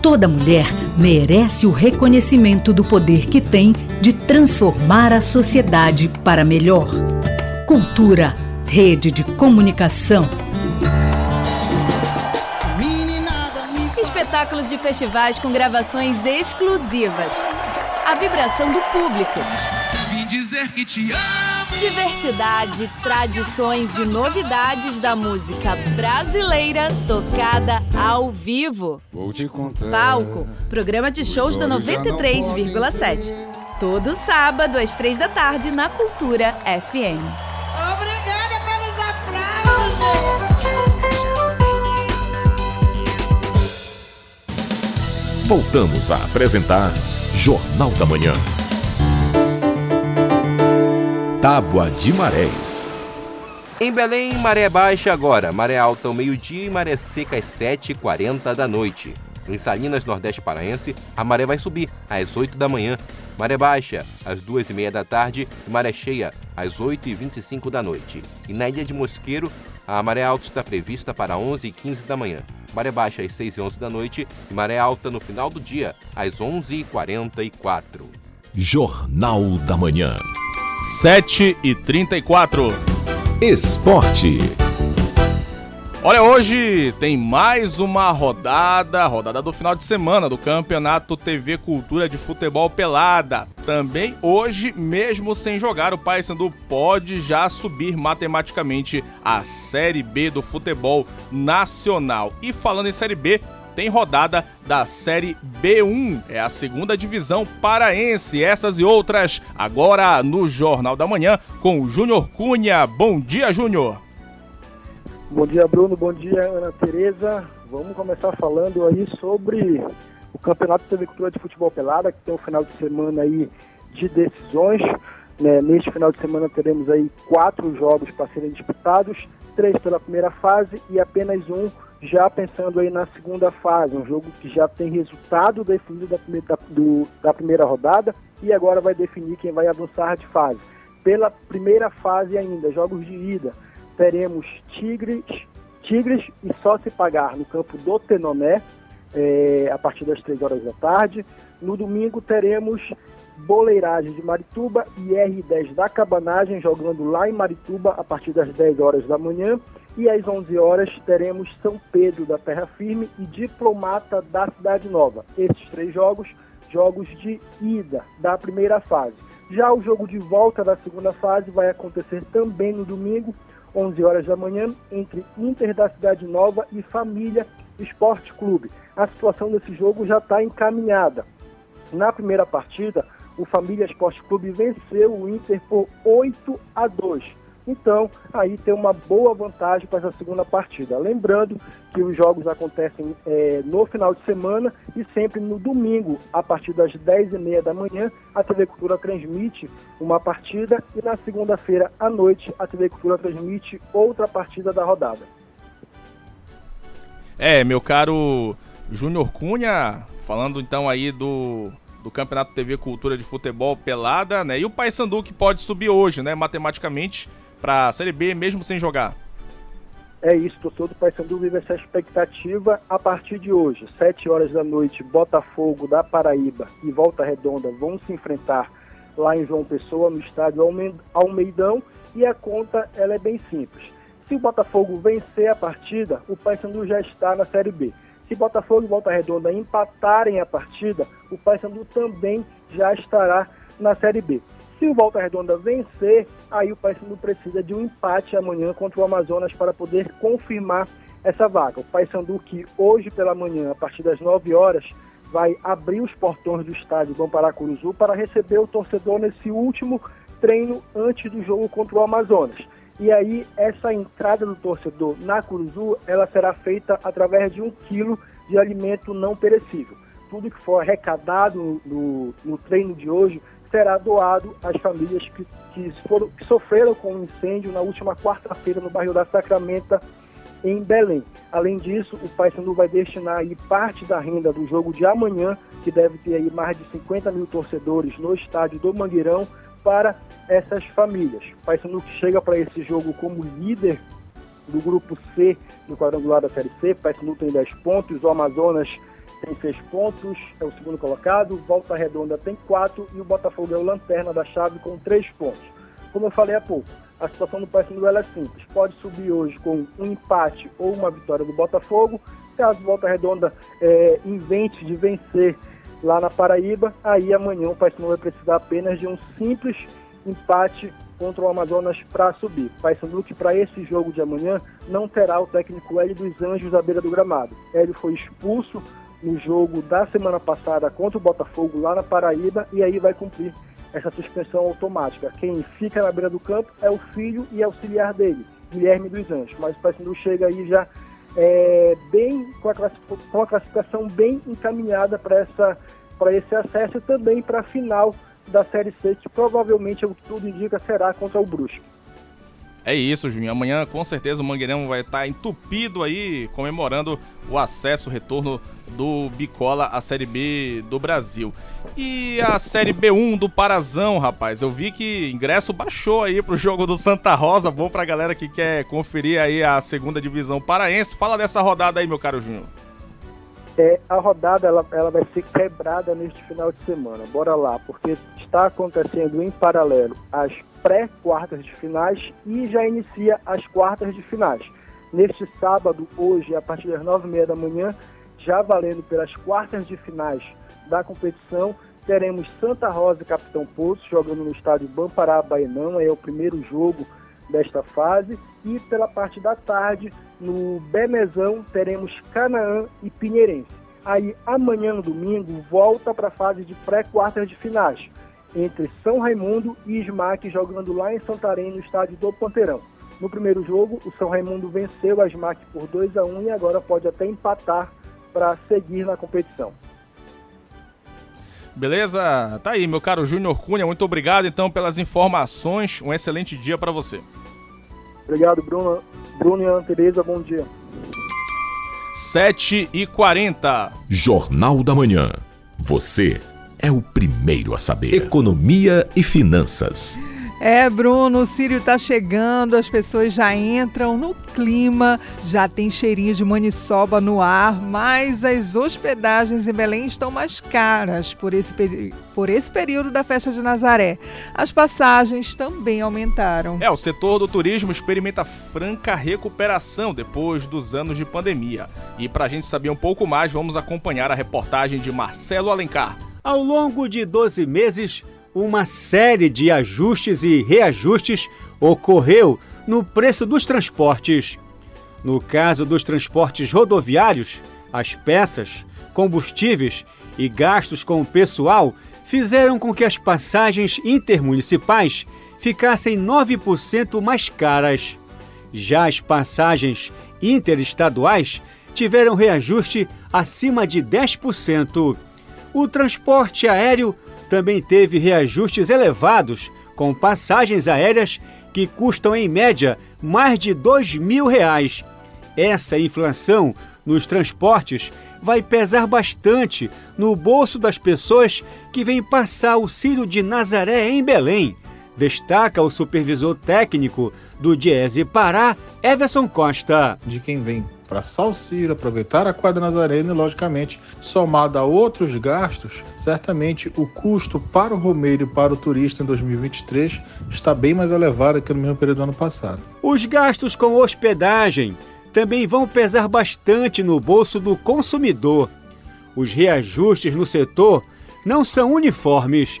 Toda mulher merece o reconhecimento do poder que tem de transformar a sociedade para melhor. Cultura, rede de comunicação. Espetáculos de festivais com gravações exclusivas. A vibração do público. Dizer que te amo. Diversidade, tradições e novidades da música brasileira tocada ao vivo. Vou te contar. Palco, programa de shows da 93,7. Todo sábado, às três da tarde, na Cultura FM. Obrigada pelos aplausos! Voltamos a apresentar Jornal da Manhã. Tábua de Marés. Em Belém, maré baixa agora, maré alta ao meio-dia e maré seca às 7h40 da noite. Em Salinas, Nordeste Paraense, a maré vai subir às 8 da manhã, maré baixa às 2h30 da tarde e maré cheia às 8h25 da noite. E na Ilha de Mosqueiro, a maré alta está prevista para 11h15 da manhã, maré baixa às 6h11 da noite e maré alta no final do dia às 11h44. Jornal da Manhã. 7 e 34. Esporte. Olha, hoje tem mais uma rodada, rodada do final de semana do Campeonato TV Cultura de Futebol Pelada. Também hoje, mesmo sem jogar, o Paysandu pode já subir matematicamente a Série B do futebol nacional. E falando em Série B, tem rodada da Série B1, é a segunda divisão paraense. Essas e outras agora no Jornal da Manhã com o Júnior Cunha. Bom dia, Júnior. Bom dia, Bruno. Bom dia, Ana Tereza. Vamos começar falando aí sobre o Campeonato de Cultura de Futebol Pelada, que tem um final de semana aí de decisões. Né? Neste final de semana teremos aí quatro jogos para serem disputados, três pela primeira fase e apenas um já pensando aí na segunda fase, um jogo que já tem resultado definido da primeira, da, do, da primeira rodada e agora vai definir quem vai avançar de fase. Pela primeira fase ainda, jogos de ida, teremos Tigres, Tigres e só se pagar no campo do Tenoné, é, a partir das 3 horas da tarde. No domingo teremos Boleiragem de Marituba e R10 da Cabanagem jogando lá em Marituba a partir das 10 horas da manhã. E às 11 horas teremos São Pedro da Terra Firme e Diplomata da Cidade Nova. Esses três jogos, jogos de ida da primeira fase. Já o jogo de volta da segunda fase vai acontecer também no domingo, 11 horas da manhã, entre Inter da Cidade Nova e Família Esporte Clube. A situação desse jogo já está encaminhada. Na primeira partida, o Família Esporte Clube venceu o Inter por 8 a 2. Então, aí tem uma boa vantagem para essa segunda partida. Lembrando que os jogos acontecem é, no final de semana e sempre no domingo, a partir das 10h30 da manhã, a TV Cultura transmite uma partida e na segunda-feira à noite a TV Cultura transmite outra partida da rodada. É, meu caro Júnior Cunha, falando então aí do, do Campeonato TV Cultura de Futebol Pelada, né? E o Paysandu que pode subir hoje, né, matematicamente, para a Série B mesmo sem jogar. É isso, torcedor do Paysandu vive essa expectativa a partir de hoje. 7 horas da noite, Botafogo da Paraíba e Volta Redonda vão se enfrentar lá em João Pessoa, no estádio Almeidão, e a conta ela é bem simples. Se o Botafogo vencer a partida, o Paysandu já está na Série B. Se Botafogo e Volta Redonda empatarem a partida, o Paysandu também já estará na Série B. Se o Volta Redonda vencer, aí o Paysandu precisa de um empate amanhã contra o Amazonas para poder confirmar essa vaga. O Paysandu que hoje pela manhã, a partir das 9 horas, vai abrir os portões do estádio Bamparacuruzu para receber o torcedor nesse último treino antes do jogo contra o Amazonas. E aí, essa entrada do torcedor na Curuzu, ela será feita através de um quilo de alimento não perecível. Tudo que for arrecadado no, no treino de hoje será doado às famílias que, que, foram, que sofreram com o um incêndio na última quarta-feira no bairro da Sacramenta, em Belém. Além disso, o Paysandu vai destinar aí parte da renda do jogo de amanhã, que deve ter aí mais de 50 mil torcedores no estádio do Mangueirão, para essas famílias. O Paysandu chega para esse jogo como líder do grupo C no quadrangular da Série C. Paysandu tem 10 pontos, o Amazonas tem 6 pontos, é o segundo colocado, Volta Redonda tem 4 e o Botafogo é o lanterna da chave com 3 pontos. Como eu falei há pouco, a situação do Paysandu é simples. Pode subir hoje com um empate ou uma vitória do Botafogo. Caso Volta Redonda é, invente de vencer lá na Paraíba, aí amanhã o Paysandu vai precisar apenas de um simples empate contra o Amazonas para subir. Paysandu que para esse jogo de amanhã não terá o técnico Hélio dos Anjos à beira do gramado. Hélio foi expulso no jogo da semana passada contra o Botafogo lá na Paraíba e aí vai cumprir essa suspensão automática. Quem fica na beira do campo é o filho e auxiliar dele, Guilherme dos Anjos. Mas o Paysandu chega aí já é, bem com a, com a classificação bem encaminhada para essa para esse acesso e também para a final da Série C, que provavelmente, o que tudo indica, será contra o Brusque. É isso, Juninho. Amanhã, com certeza, o Mangueirão vai estar entupido aí, comemorando o acesso, o retorno do Bicola à Série B do Brasil. E a Série B1 do Parazão, rapaz. Eu vi que ingresso baixou aí pro jogo do Santa Rosa. Bom pra galera que quer conferir aí a segunda divisão paraense. Fala dessa rodada aí, meu caro Júnior. É, a rodada ela, ela vai ser quebrada neste final de semana. Bora lá, porque está acontecendo em paralelo as pré-quartas de finais e já inicia as quartas de finais. Neste sábado, hoje, a partir das nove e meia da manhã, já valendo pelas quartas de finais da competição, teremos Santa Rosa e Capitão Poço jogando no estádio Bampará Baenão, é o primeiro jogo desta fase. E pela parte da tarde, no Bemezão, teremos Canaã e Pinheirense. Aí amanhã, no domingo, volta para a fase de pré-quartas de finais, entre São Raimundo e Smack jogando lá em Santarém, no estádio do Panteirão. No primeiro jogo, o São Raimundo venceu a Smack por 2 a 1 e agora pode até empatar para seguir na competição. Beleza? Tá aí, meu caro Júnior Cunha. Muito obrigado então pelas informações. Um excelente dia para você. Obrigado, Bruno. Bruno e Ana Tereza, bom dia. 7 e 40 Jornal da Manhã. Você é o primeiro a saber. Economia e finanças. É, Bruno, o Sírio tá chegando, as pessoas já entram no clima, já tem cheirinho de maniçoba no ar, mas as hospedagens em Belém estão mais caras por esse, por esse período da festa de Nazaré. As passagens também aumentaram. É, o setor do turismo experimenta franca recuperação depois dos anos de pandemia. E para a gente saber um pouco mais, vamos acompanhar a reportagem de Marcelo Alencar. Ao longo de 12 meses, uma série de ajustes e reajustes ocorreu no preço dos transportes. No caso dos transportes rodoviários, as peças, combustíveis e gastos com o pessoal fizeram com que as passagens intermunicipais ficassem 9% mais caras. Já as passagens interestaduais tiveram reajuste acima de 10%. O transporte aéreo também teve reajustes elevados, com passagens aéreas que custam em média mais de dois mil reais. Essa inflação nos transportes vai pesar bastante no bolso das pessoas que vêm passar o Círio de Nazaré em Belém, destaca o supervisor técnico do Diese Pará, Everson Costa. De quem vem para Salciro, aproveitar a quadra Nazarena e, logicamente, somado a outros gastos, certamente o custo para o romeiro e para o turista em 2023 está bem mais elevado que no mesmo período do ano passado. Os gastos com hospedagem também vão pesar bastante no bolso do consumidor. Os reajustes no setor não são uniformes.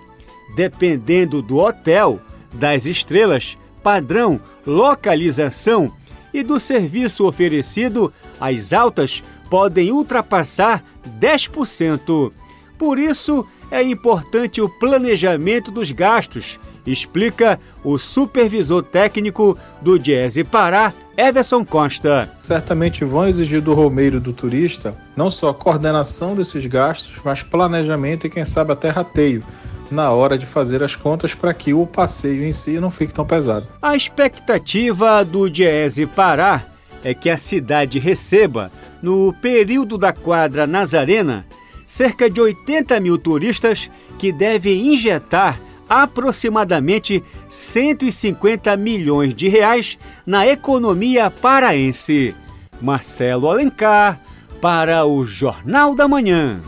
Dependendo do hotel, das estrelas, padrão, localização e do serviço oferecido, as altas podem ultrapassar 10%. Por isso, é importante o planejamento dos gastos, explica o supervisor técnico do Diese Pará, Everson Costa. Certamente vão exigir do romeiro do turista não só coordenação desses gastos, mas planejamento e, quem sabe, até rateio na hora de fazer as contas para que o passeio em si não fique tão pesado. A expectativa do Diese Pará é que a cidade receba, no período da quadra Nazarena, cerca de 80 mil turistas que devem injetar aproximadamente 150 milhões de reais na economia paraense. Marcelo Alencar, para o Jornal da Manhã.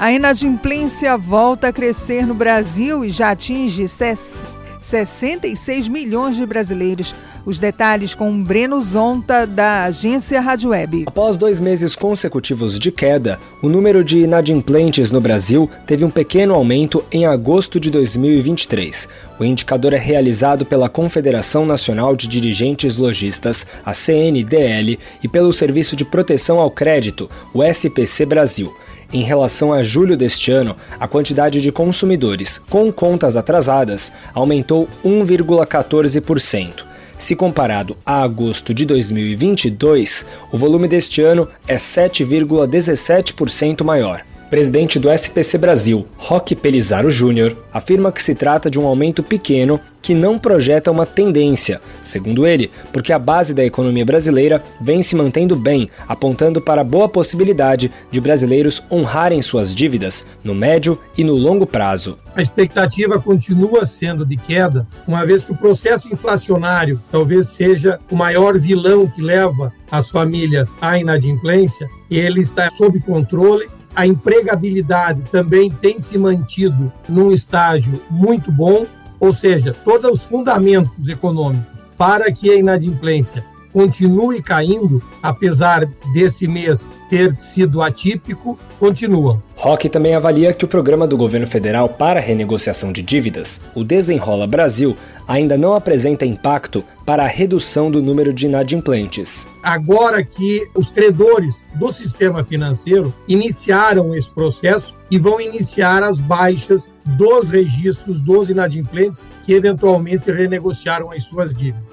A inadimplência volta a crescer no Brasil e já atinge 66 milhões de brasileiros. Os detalhes com Breno Zonta, da agência Rádio Web. Após dois meses consecutivos de queda, o número de inadimplentes no Brasil teve um pequeno aumento em agosto de 2023. O indicador é realizado pela Confederação Nacional de Dirigentes Logistas, a CNDL, e pelo Serviço de Proteção ao Crédito, o SPC Brasil. Em relação a julho deste ano, a quantidade de consumidores com contas atrasadas aumentou 1,14%. Se comparado a agosto de 2022, o volume deste ano é 7,17% maior presidente do SPC Brasil, Roque Pelizaro Júnior, afirma que se trata de um aumento pequeno que não projeta uma tendência, segundo ele, porque a base da economia brasileira vem se mantendo bem, apontando para a boa possibilidade de brasileiros honrarem suas dívidas no médio e no longo prazo. A expectativa continua sendo de queda, uma vez que o processo inflacionário talvez seja o maior vilão que leva as famílias à inadimplência, ele está sob controle a empregabilidade também tem se mantido num estágio muito bom, ou seja, todos os fundamentos econômicos para que a inadimplência continue caindo, apesar desse mês ter sido atípico, continuam. Roque também avalia que o programa do governo federal para renegociação de dívidas, o Desenrola Brasil, ainda não apresenta impacto para a redução do número de inadimplentes. Agora que os credores do sistema financeiro iniciaram esse processo e vão iniciar as baixas dos registros dos inadimplentes que eventualmente renegociaram as suas dívidas.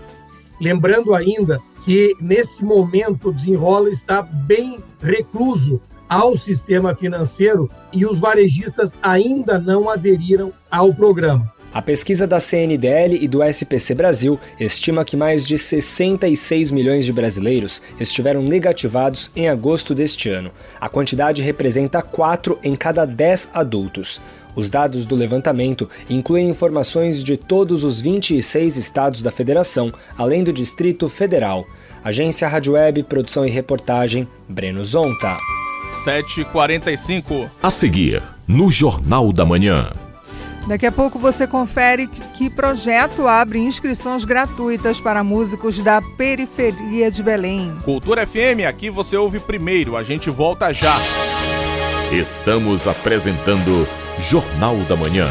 Lembrando ainda que nesse momento o desenrola está bem recluso ao sistema financeiro e os varejistas ainda não aderiram ao programa. A pesquisa da CNDL e do SPC Brasil estima que mais de 66 milhões de brasileiros estiveram negativados em agosto deste ano. A quantidade representa 4 em cada 10 adultos. Os dados do levantamento incluem informações de todos os 26 estados da federação, além do Distrito Federal. Agência Rádio Web, produção e reportagem, Breno Zonta. 7h45. A seguir, no Jornal da Manhã. Daqui a pouco você confere que projeto abre inscrições gratuitas para músicos da periferia de Belém. Cultura FM, aqui você ouve primeiro, a gente volta já. Estamos apresentando Jornal da Manhã.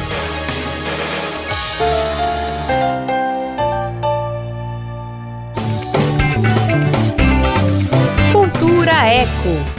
Cultura Eco.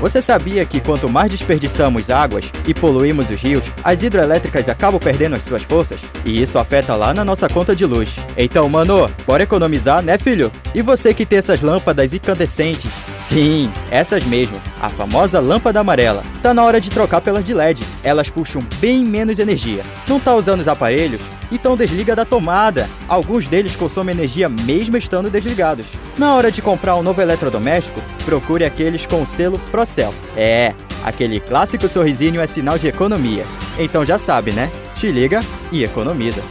Você sabia que quanto mais desperdiçamos águas e poluímos os rios, as hidrelétricas acabam perdendo as suas forças? E isso afeta lá na nossa conta de luz. Então, mano, bora economizar, né, filho? E você que tem essas lâmpadas incandescentes? Sim, essas mesmo, a famosa lâmpada amarela. Tá na hora de trocar pelas de LED. Elas puxam bem menos energia. Não tá usando os aparelhos? Então desliga da tomada. Alguns deles consomem energia mesmo estando desligados. Na hora de comprar um novo eletrodoméstico, procure aqueles com o selo Procel. É, aquele clássico sorrisinho é sinal de economia. Então já sabe, né? Te liga e economiza.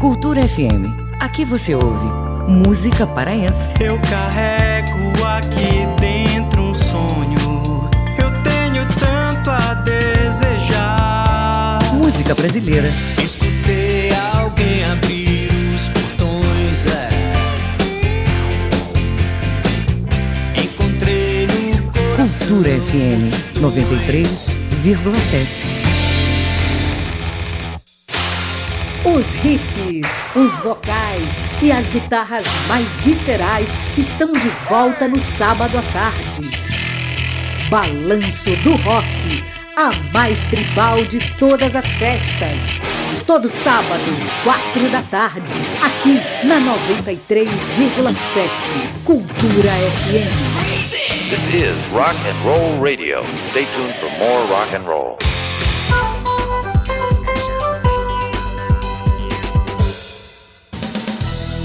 Cultura FM. Aqui você ouve música paraense. Eu carrego aqui dentro Música brasileira. Escutei alguém abrir os portões. É. Encontrei no coração. Cultura FM 93,7. Os riffs, os vocais e as guitarras mais viscerais estão de volta no sábado à tarde. Balanço do Rock, a mais tribal de todas as festas. Todo sábado, quatro da tarde, aqui na 93,7 Cultura FM. This is Rock and Roll Radio. Stay tuned for more rock and roll.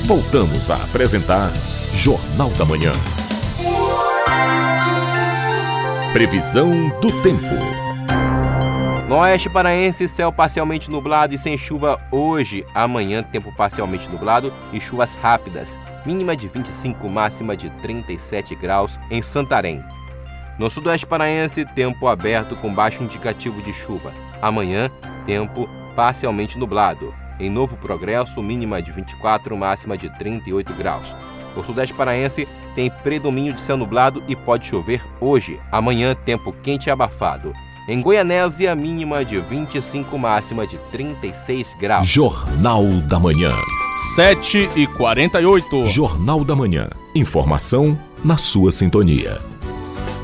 Voltamos a apresentar Jornal da Manhã. Previsão do tempo. No oeste paraense, céu parcialmente nublado e sem chuva hoje. Amanhã, tempo parcialmente nublado e chuvas rápidas. Mínima de 25, máxima de 37 graus em Santarém. No sudoeste paraense, tempo aberto com baixo indicativo de chuva. Amanhã, tempo parcialmente nublado. Em Novo Progresso, mínima de 24, máxima de 38 graus. O sudeste paraense tem predomínio de céu nublado e pode chover hoje. Amanhã, tempo quente e abafado. Em Goianésia, mínima de 25, máxima de 36 graus. Jornal da Manhã. 7 e 48. Jornal da Manhã. Informação na sua sintonia.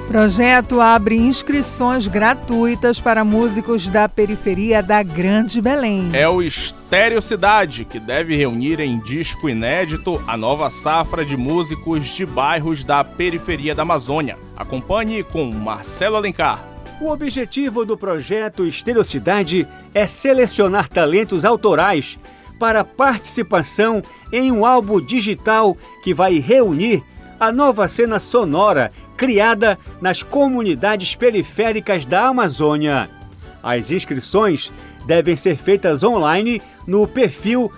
Projeto abre inscrições gratuitas para músicos da periferia da Grande Belém. É o Estéreo Cidade, que deve reunir em disco inédito a nova safra de músicos de bairros da periferia da Amazônia. Acompanhe com Marcelo Alencar. O objetivo do projeto Estereocidade é selecionar talentos autorais para participação em um álbum digital que vai reunir a nova cena sonora criada nas comunidades periféricas da Amazônia. As inscrições devem ser feitas online no perfil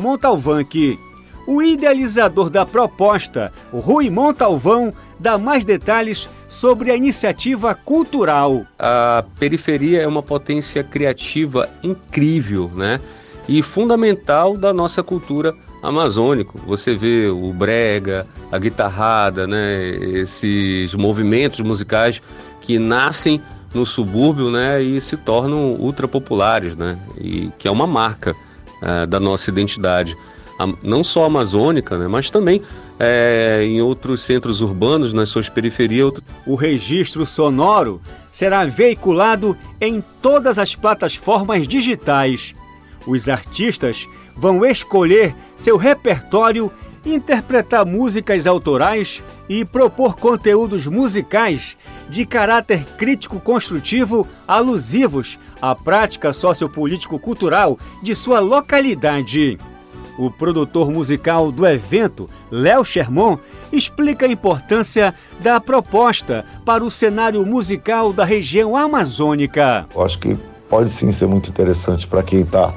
Montalvanque. O idealizador da proposta, Rui Montalvão, dá mais detalhes sobre a iniciativa cultural. A periferia é uma potência criativa incrível, né? E fundamental da nossa cultura amazônico. Você vê o brega, a guitarrada, né? Esses movimentos musicais que nascem no subúrbio, né? E se tornam ultra populares, né? E que é uma marca uh, da nossa identidade não só amazônica, né, mas também é, em outros centros urbanos, nas suas periferias. O registro sonoro será veiculado em todas as plataformas digitais. Os artistas vão escolher seu repertório, interpretar músicas autorais e propor conteúdos musicais de caráter crítico-construtivo alusivos à prática sociopolítico-cultural de sua localidade. O produtor musical do evento, Léo Sherman, explica a importância da proposta para o cenário musical da região amazônica. Eu acho que pode sim ser muito interessante para quem está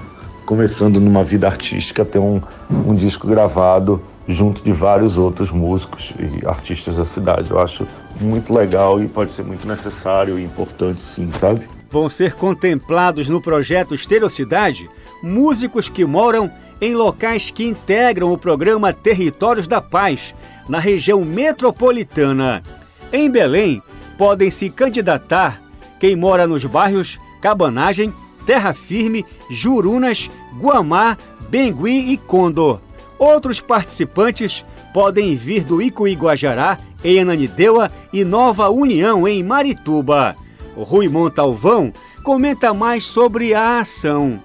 começando numa vida artística ter um, um disco gravado junto de vários outros músicos e artistas da cidade. Eu acho muito legal e pode ser muito necessário e importante sim, sabe? Vão ser contemplados no projeto Estereocidade músicos que moram em locais que integram o programa Territórios da Paz, na região metropolitana. Em Belém, podem se candidatar quem mora nos bairros Cabanagem, Terra Firme, Jurunas, Guamá, Bengui e Condor. Outros participantes podem vir do Icuí Guajará, em Ananindeua e Nova União, em Marituba. Rui Montalvão comenta mais sobre a ação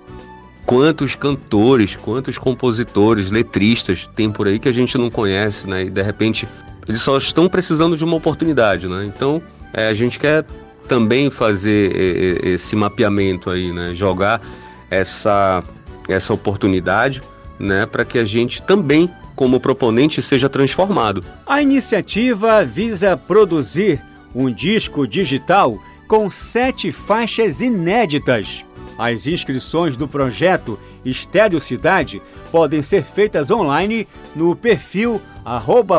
quantos cantores, quantos compositores, letristas tem por aí que a gente não conhece, né? E de repente eles só estão precisando de uma oportunidade, né? Então é, a gente quer também fazer esse mapeamento aí, né? Jogar essa essa oportunidade, né? Para que a gente também como proponente seja transformado. A iniciativa visa produzir um disco digital com sete faixas inéditas as inscrições do projeto Estéreo Cidade podem ser feitas online no perfil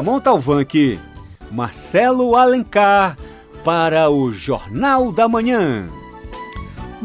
Montalvanque. Marcelo Alencar para o Jornal da Manhã.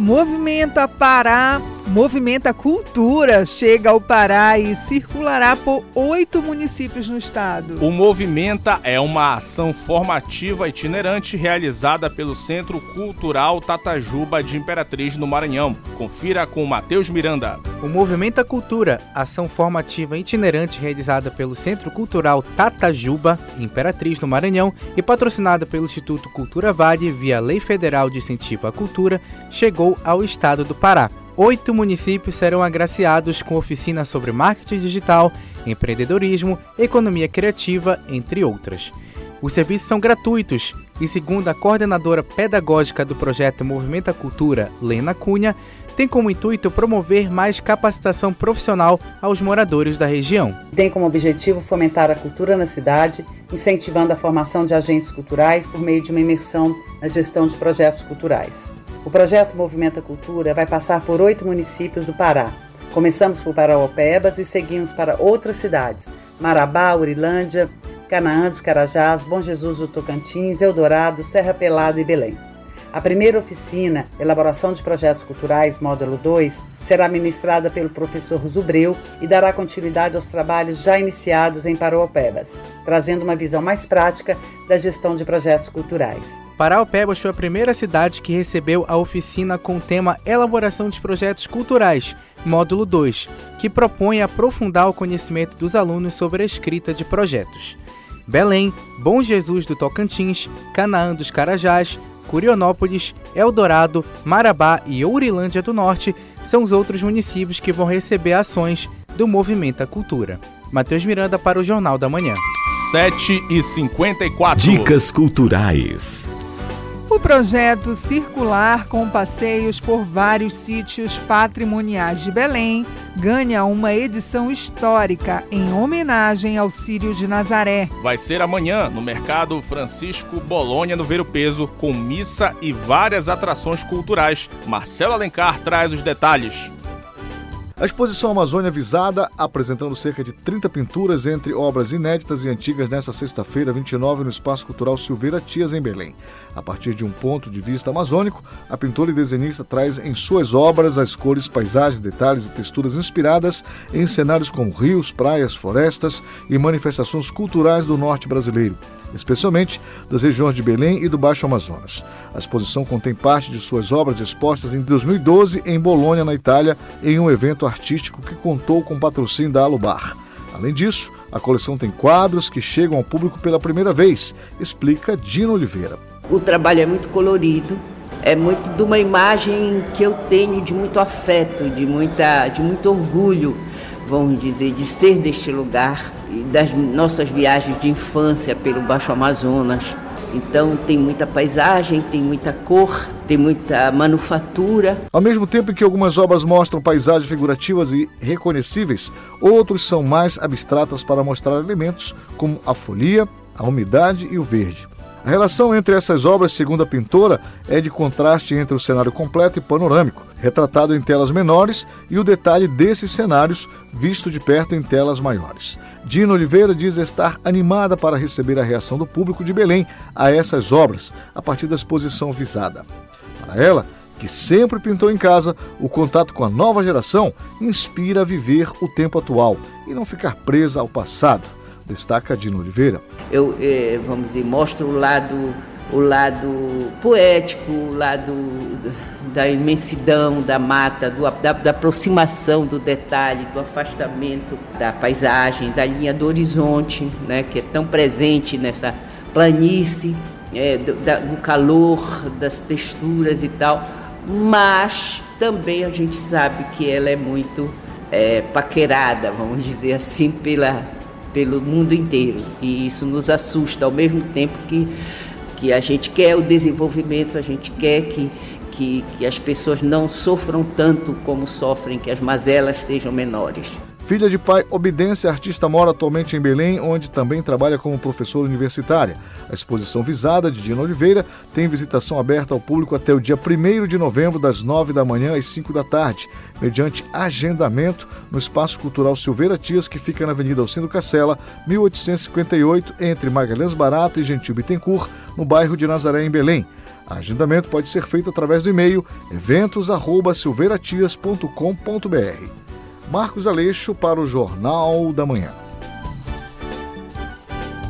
Movimenta Pará Movimenta Cultura chega ao Pará e circulará por oito municípios no estado. O Movimenta é uma ação formativa itinerante realizada pelo Centro Cultural Tatajuba de Imperatriz no Maranhão. Confira com Matheus Miranda. O Movimenta Cultura, ação formativa itinerante realizada pelo Centro Cultural Tatajuba, Imperatriz no Maranhão e patrocinada pelo Instituto Cultura Vale via Lei Federal de Incentivo à Cultura, chegou ao estado do Pará oito municípios serão agraciados com oficinas sobre marketing digital, empreendedorismo, economia criativa, entre outras. Os serviços são gratuitos e, segundo a coordenadora pedagógica do projeto Movimenta Cultura, Lena Cunha, tem como intuito promover mais capacitação profissional aos moradores da região. Tem como objetivo fomentar a cultura na cidade, incentivando a formação de agentes culturais por meio de uma imersão na gestão de projetos culturais. O projeto Movimenta Cultura vai passar por oito municípios do Pará. Começamos por Parauapebas e seguimos para outras cidades: Marabá, Urilândia, Canaã dos Carajás, Bom Jesus do Tocantins, Eldorado, Serra Pelada e Belém. A primeira oficina, Elaboração de Projetos Culturais, módulo 2, será ministrada pelo professor Zubreu e dará continuidade aos trabalhos já iniciados em Paraupebas, trazendo uma visão mais prática da gestão de projetos culturais. Paraupebas foi a primeira cidade que recebeu a oficina com o tema Elaboração de Projetos Culturais, módulo 2, que propõe aprofundar o conhecimento dos alunos sobre a escrita de projetos. Belém, Bom Jesus do Tocantins, Canaã dos Carajás, Curionópolis, Eldorado, Marabá e Ourilândia do Norte são os outros municípios que vão receber ações do Movimento à Cultura. Matheus Miranda para o Jornal da Manhã. 7 e 54. Dicas culturais. O projeto Circular com passeios por vários sítios patrimoniais de Belém ganha uma edição histórica em homenagem ao Círio de Nazaré. Vai ser amanhã no Mercado Francisco Bolonha, no Ver o Peso, com missa e várias atrações culturais. Marcelo Alencar traz os detalhes. A exposição Amazônia Visada, apresentando cerca de 30 pinturas entre obras inéditas e antigas nesta sexta-feira, 29, no Espaço Cultural Silveira Tias, em Belém. A partir de um ponto de vista amazônico, a pintora e desenhista traz em suas obras as cores, paisagens, detalhes e texturas inspiradas em cenários como rios, praias, florestas e manifestações culturais do norte brasileiro especialmente das regiões de Belém e do Baixo Amazonas. A exposição contém parte de suas obras expostas em 2012 em Bolonha, na Itália, em um evento artístico que contou com patrocínio da Alubar. Além disso, a coleção tem quadros que chegam ao público pela primeira vez, explica Dino Oliveira. O trabalho é muito colorido, é muito de uma imagem que eu tenho de muito afeto, de, muita, de muito orgulho vamos dizer, de ser deste lugar das nossas viagens de infância pelo Baixo Amazonas. Então tem muita paisagem, tem muita cor, tem muita manufatura. Ao mesmo tempo que algumas obras mostram paisagens figurativas e reconhecíveis, outros são mais abstratas para mostrar elementos como a folia, a umidade e o verde. A relação entre essas obras, segundo a pintora, é de contraste entre o cenário completo e panorâmico, retratado em telas menores, e o detalhe desses cenários visto de perto em telas maiores. Dina Oliveira diz estar animada para receber a reação do público de Belém a essas obras, a partir da exposição visada. Para ela, que sempre pintou em casa, o contato com a nova geração inspira a viver o tempo atual e não ficar presa ao passado destaca Dino Oliveira. Eu, eh, vamos dizer, mostro o lado, o lado poético, o lado da imensidão da mata, do, da, da, aproximação do detalhe, do afastamento da paisagem, da linha do horizonte, né, que é tão presente nessa planície, é, do, da, do calor, das texturas e tal, mas também a gente sabe que ela é muito é, paquerada, vamos dizer assim, pela, pelo mundo inteiro. E isso nos assusta, ao mesmo tempo que, que a gente quer o desenvolvimento, a gente quer que, que, que as pessoas não sofram tanto como sofrem, que as mazelas sejam menores. Filha de pai obedência, artista mora atualmente em Belém, onde também trabalha como professora universitária. A exposição visada de Dina Oliveira tem visitação aberta ao público até o dia 1 de novembro, das 9 da manhã às 5 da tarde, mediante agendamento no Espaço Cultural Silveira Tias, que fica na Avenida Alcindo Cacela, 1858, entre Magalhães Barata e Gentil Bittencourt, no bairro de Nazaré, em Belém. O agendamento pode ser feito através do e-mail eventos@silveiratias.com.br. Marcos Aleixo para o Jornal da Manhã.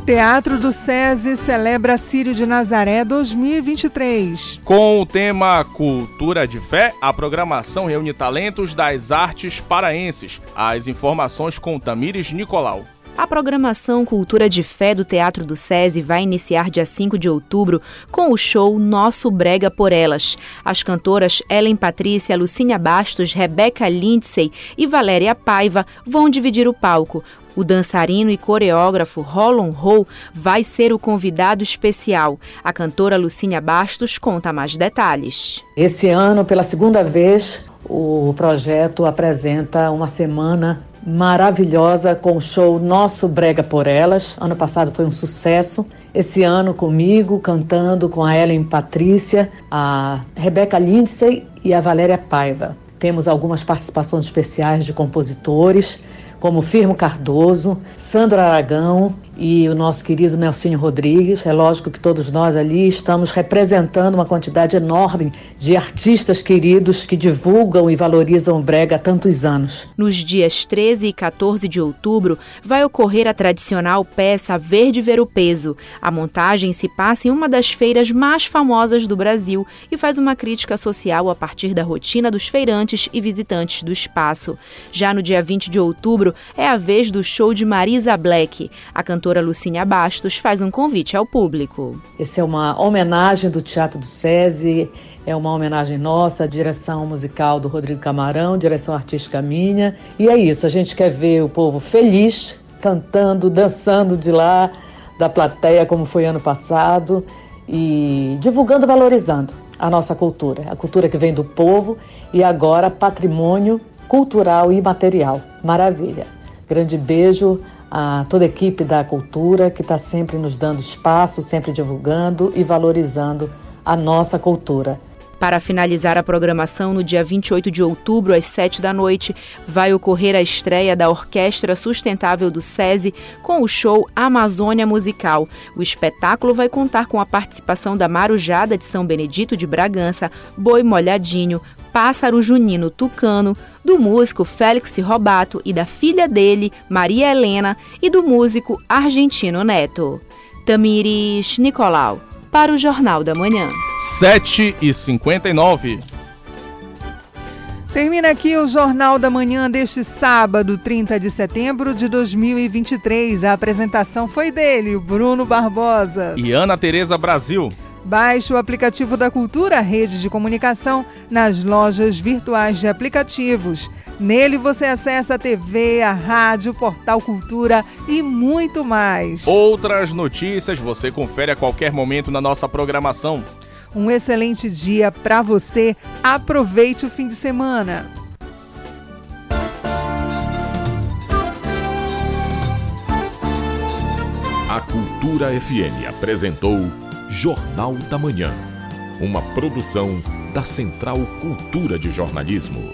Teatro do SESI celebra Sírio de Nazaré 2023. Com o tema Cultura de Fé, a programação reúne talentos das artes paraenses. As informações com Tamires Nicolau. A programação Cultura de Fé do Teatro do SESI vai iniciar dia 5 de outubro com o show Nosso Brega por Elas. As cantoras Ellen Patrícia, Lucinha Bastos, Rebeca Lindsay e Valéria Paiva vão dividir o palco. O dançarino e coreógrafo Roland Ho vai ser o convidado especial. A cantora Lucinha Bastos conta mais detalhes. Esse ano, pela segunda vez, o projeto apresenta uma semana maravilhosa com o show Nosso Brega por Elas. Ano passado foi um sucesso. Esse ano comigo, cantando com a Ellen Patrícia, a Rebeca Lindsay e a Valéria Paiva. Temos algumas participações especiais de compositores, como Firmo Cardoso, Sandro Aragão e o nosso querido Nelsinho Rodrigues. É lógico que todos nós ali estamos representando uma quantidade enorme de artistas queridos que divulgam e valorizam o brega há tantos anos. Nos dias 13 e 14 de outubro vai ocorrer a tradicional peça Verde Ver o Peso. A montagem se passa em uma das feiras mais famosas do Brasil e faz uma crítica social a partir da rotina dos feirantes e visitantes do espaço. Já no dia 20 de outubro é a vez do show de Marisa Black. A cantora Lucínia Bastos faz um convite ao público. Essa é uma homenagem do Teatro do SESI, é uma homenagem nossa, direção musical do Rodrigo Camarão, direção artística minha. E é isso, a gente quer ver o povo feliz, cantando, dançando de lá, da plateia, como foi ano passado, e divulgando, valorizando a nossa cultura, a cultura que vem do povo e agora patrimônio cultural e material. Maravilha. Grande beijo a toda a equipe da cultura que está sempre nos dando espaço, sempre divulgando e valorizando a nossa cultura. Para finalizar a programação, no dia 28 de outubro, às 7 da noite, vai ocorrer a estreia da Orquestra Sustentável do SESI com o show Amazônia Musical. O espetáculo vai contar com a participação da Marujada de São Benedito de Bragança, Boi Molhadinho, Pássaro Junino Tucano, do músico Félix Robato e da filha dele, Maria Helena, e do músico argentino Neto. Tamiris Nicolau, para o Jornal da Manhã. 7 e 59 Termina aqui o Jornal da Manhã deste sábado, 30 de setembro de 2023. A apresentação foi dele, Bruno Barbosa. E Ana Tereza Brasil. Baixe o aplicativo da Cultura Rede de Comunicação nas lojas virtuais de aplicativos. Nele você acessa a TV, a rádio, portal Cultura e muito mais. Outras notícias você confere a qualquer momento na nossa programação. Um excelente dia para você. Aproveite o fim de semana. A Cultura FM apresentou Jornal da Manhã, uma produção da Central Cultura de Jornalismo.